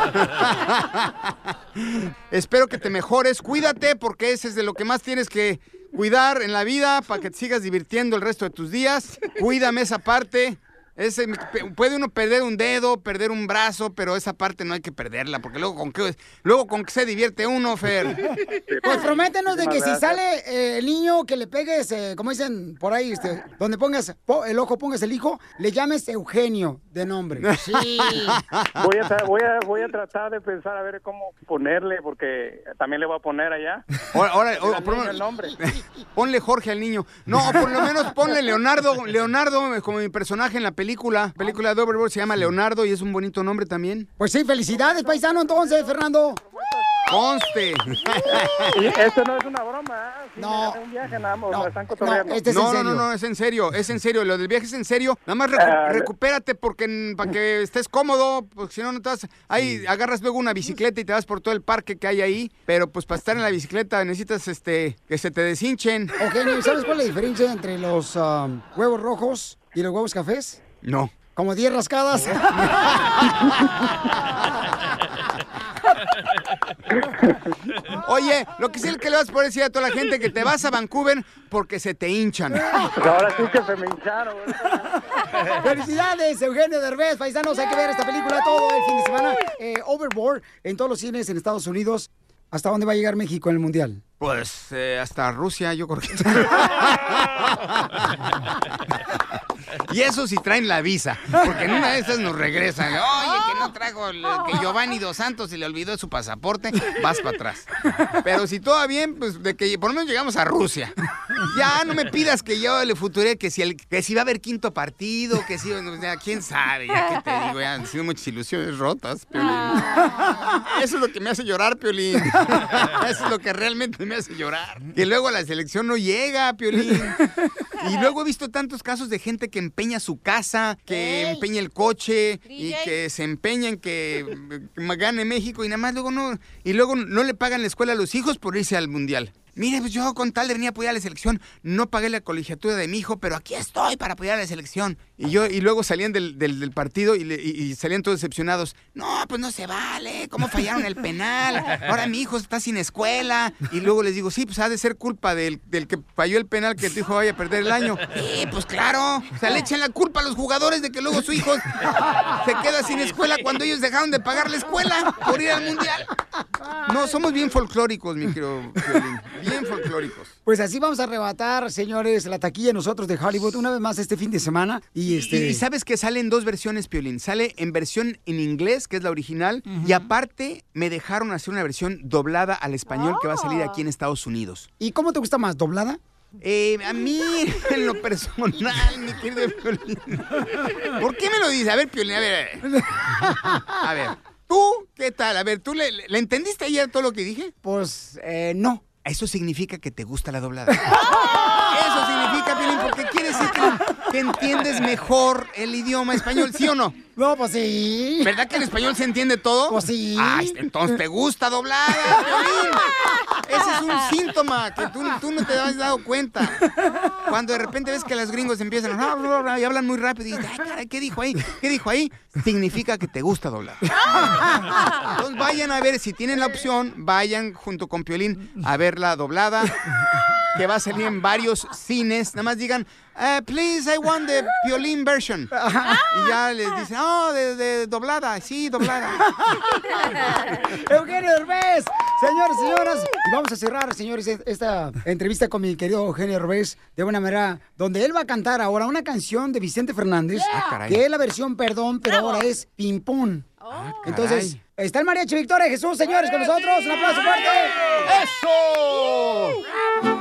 *laughs* Espero que te mejores. Cuídate, porque ese es de lo que más tienes que cuidar en la vida para que te sigas divirtiendo el resto de tus días. Cuídame esa parte. Ese, puede uno perder un dedo, perder un brazo, pero esa parte no hay que perderla, porque luego con qué, luego con qué se divierte uno, Fer. *laughs* Pues prométenos de que si sale eh, el niño que le pegues, eh, como dicen por ahí, este, donde pongas po- el ojo, pongas el hijo, le llames Eugenio de nombre. *laughs* Sí. voy a, voy a voy a tratar de pensar a ver cómo ponerle porque también le voy a poner allá. Ahora, ahora, Al o- por- niño el nombre. *laughs* Ponle Jorge al niño. No, o por lo menos ponle Leonardo. Leonardo, como mi personaje en la película. Película de Overboard se llama Leonardo y es un bonito nombre también. Pues sí, felicidades, paisano, entonces, Fernando. Conste. Y esto no es una broma, ¿eh? No. un viaje nada más, me están cotorreando. no, no, no, no, es en serio, es en serio. Lo del viaje es en serio. Nada más recu- Ah, recupérate porque para que estés cómodo, porque si no, no te vas. Ahí agarras luego una bicicleta y te vas por todo el parque que hay ahí. Pero pues para estar en la bicicleta necesitas este que se te deshinchen. Eugenio, ¿sabes cuál es la diferencia entre los um, huevos rojos y los huevos cafés? No. Como 10 rascadas. *laughs* Oye, lo que sí que le vas a poder decir a toda la gente que te vas a Vancouver porque se te hinchan. Pues ahora sí que se me hincharon. Felicidades, Eugenio Derbez, paisanos, hay que ver esta película todo el fin de semana. Eh, Overboard en todos los cines en Estados Unidos. ¿Hasta dónde va a llegar México en el Mundial? Pues eh, hasta Rusia, yo creo que. *laughs* y eso si traen la visa, porque en una de esas nos regresan. Oye, que no trajo, el- que Giovanni Dos Santos se le olvidó su pasaporte, vas para atrás. Pero si todo va bien, pues de que por lo menos llegamos a Rusia. Ya no me pidas que yo le futuré que si, el, que si va a haber quinto partido, que si, o sea, quién sabe, ya que te digo, ya han sido muchas ilusiones rotas, Piolín. Eso es lo que me hace llorar, Piolín. Eso es lo que realmente me hace llorar. Que luego la selección no llega, Piolín. *laughs* Y luego he visto tantos casos de gente que empeña su casa, que empeña el coche y que se empeña en que gane México y nada más luego no. Y luego no le pagan la escuela a los hijos por irse al mundial. Mire, pues yo con tal de venir a apoyar a la selección, no pagué la colegiatura de mi hijo, pero aquí estoy para apoyar a la selección. Y yo, y luego salían del, del- del partido y, le- y- salían todos decepcionados. No, pues no se vale, ¿cómo fallaron el penal? Ahora mi hijo está sin escuela. Y luego les digo, sí, pues ha de ser culpa del, del que falló el penal que tu hijo vaya a perder el año. Sí, pues claro. O sea, le echan la culpa a los jugadores de que luego su hijo se queda sin escuela cuando ellos dejaron de pagar la escuela por ir al mundial. No, somos bien folclóricos, mi querido. Bien folclóricos. Pues así vamos a arrebatar, señores, la taquilla nosotros de Hollywood una vez más este fin de semana. Y este. Y, y sabes que sale en dos versiones, Piolín. Sale en versión en inglés, que es la original, y aparte me dejaron hacer una versión doblada al español que va a salir aquí en Estados Unidos. ¿Y cómo te gusta más, doblada? Eh, a mí, *laughs* en lo personal, mi querido Piolín. ¿Por qué me lo dices? A ver, Piolín, a ver. A ver, ¿tú qué tal? A ver, ¿tú le, le entendiste ayer todo lo que dije? Pues, eh, no. Eso significa que te gusta la doblada. *laughs* Eso significa, Piolín, porque que entiendes mejor el idioma español, ¿sí o no? No, pues sí. ¿Verdad que en español se entiende todo? Pues sí. Ay, entonces te gusta doblada. Ese es un síntoma que tú, tú no te has dado cuenta. Cuando de repente ves que los gringos empiezan a y hablan muy rápido y dices, ay, caray, ¿qué dijo ahí? ¿Qué dijo ahí? Significa que te gusta doblar. Entonces vayan a ver, si tienen la opción, vayan junto con Piolín a verla doblada, que va a salir en varios cines. Nada más digan, eh, please, I want the Piolín version. *laughs* Y ya les dicen, oh, de, de doblada, sí, doblada. *laughs* Eugenio Derbez, señores, señoras. Y vamos a cerrar, señores, esta entrevista con mi querido Eugenio Derbez de una manera donde él va a cantar ahora una canción de Vicente Fernández, Ah, caray. que es la versión Perdón, pero ahora es Ping Pong. Entonces, está el mariachi Victoria Jesús, señores, con nosotros. Un aplauso fuerte. ¡Eso!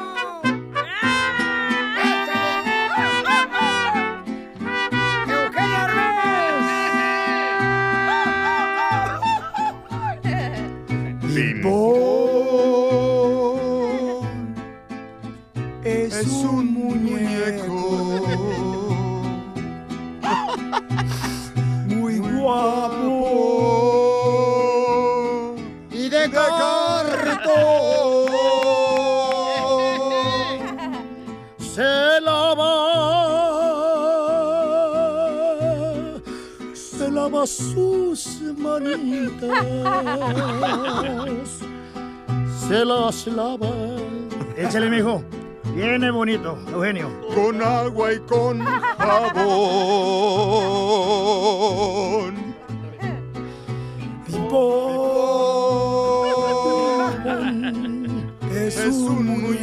Se las lava. Échale, mijo. Viene bonito, Eugenio. Con agua y con jabón. Pipón es un muñeco.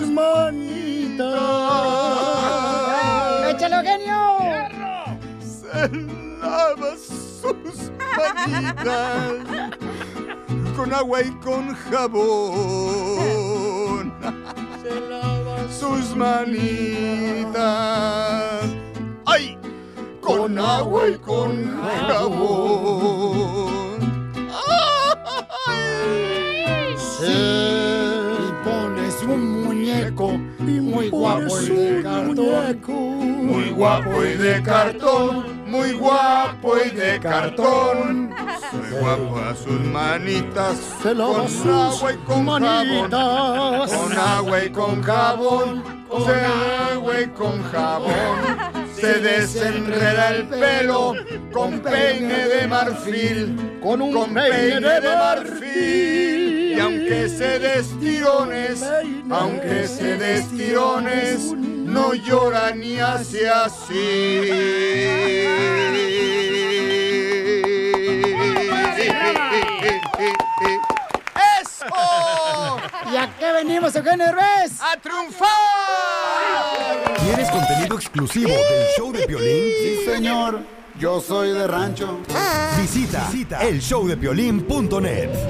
Sus manitas. ¡Échale, Eugenio! Se lava sus manitas con agua y con jabón. Se lava sus manitas. ¡Ay! Con agua y con jabón. Muy guapo y de cartón. Muy guapo y de cartón, muy guapo y de cartón. Muy guapo a sus manitas, Se lava con agua y con manitas. jabón. Con agua y con jabón, con agua y con jabón. Se desenreda el pelo con peine de marfil, con un peine de marfil. Y aunque se des tirones, aunque se des tirones, no llora ni hace así. ¡Eso! ¿Y a qué venimos, Eugenio Derbez? ¡A triunfar! ¿Quieres contenido exclusivo del show de Piolín? Sí, señor. Yo soy de rancho. Visita, visita elshowdepiolín.net.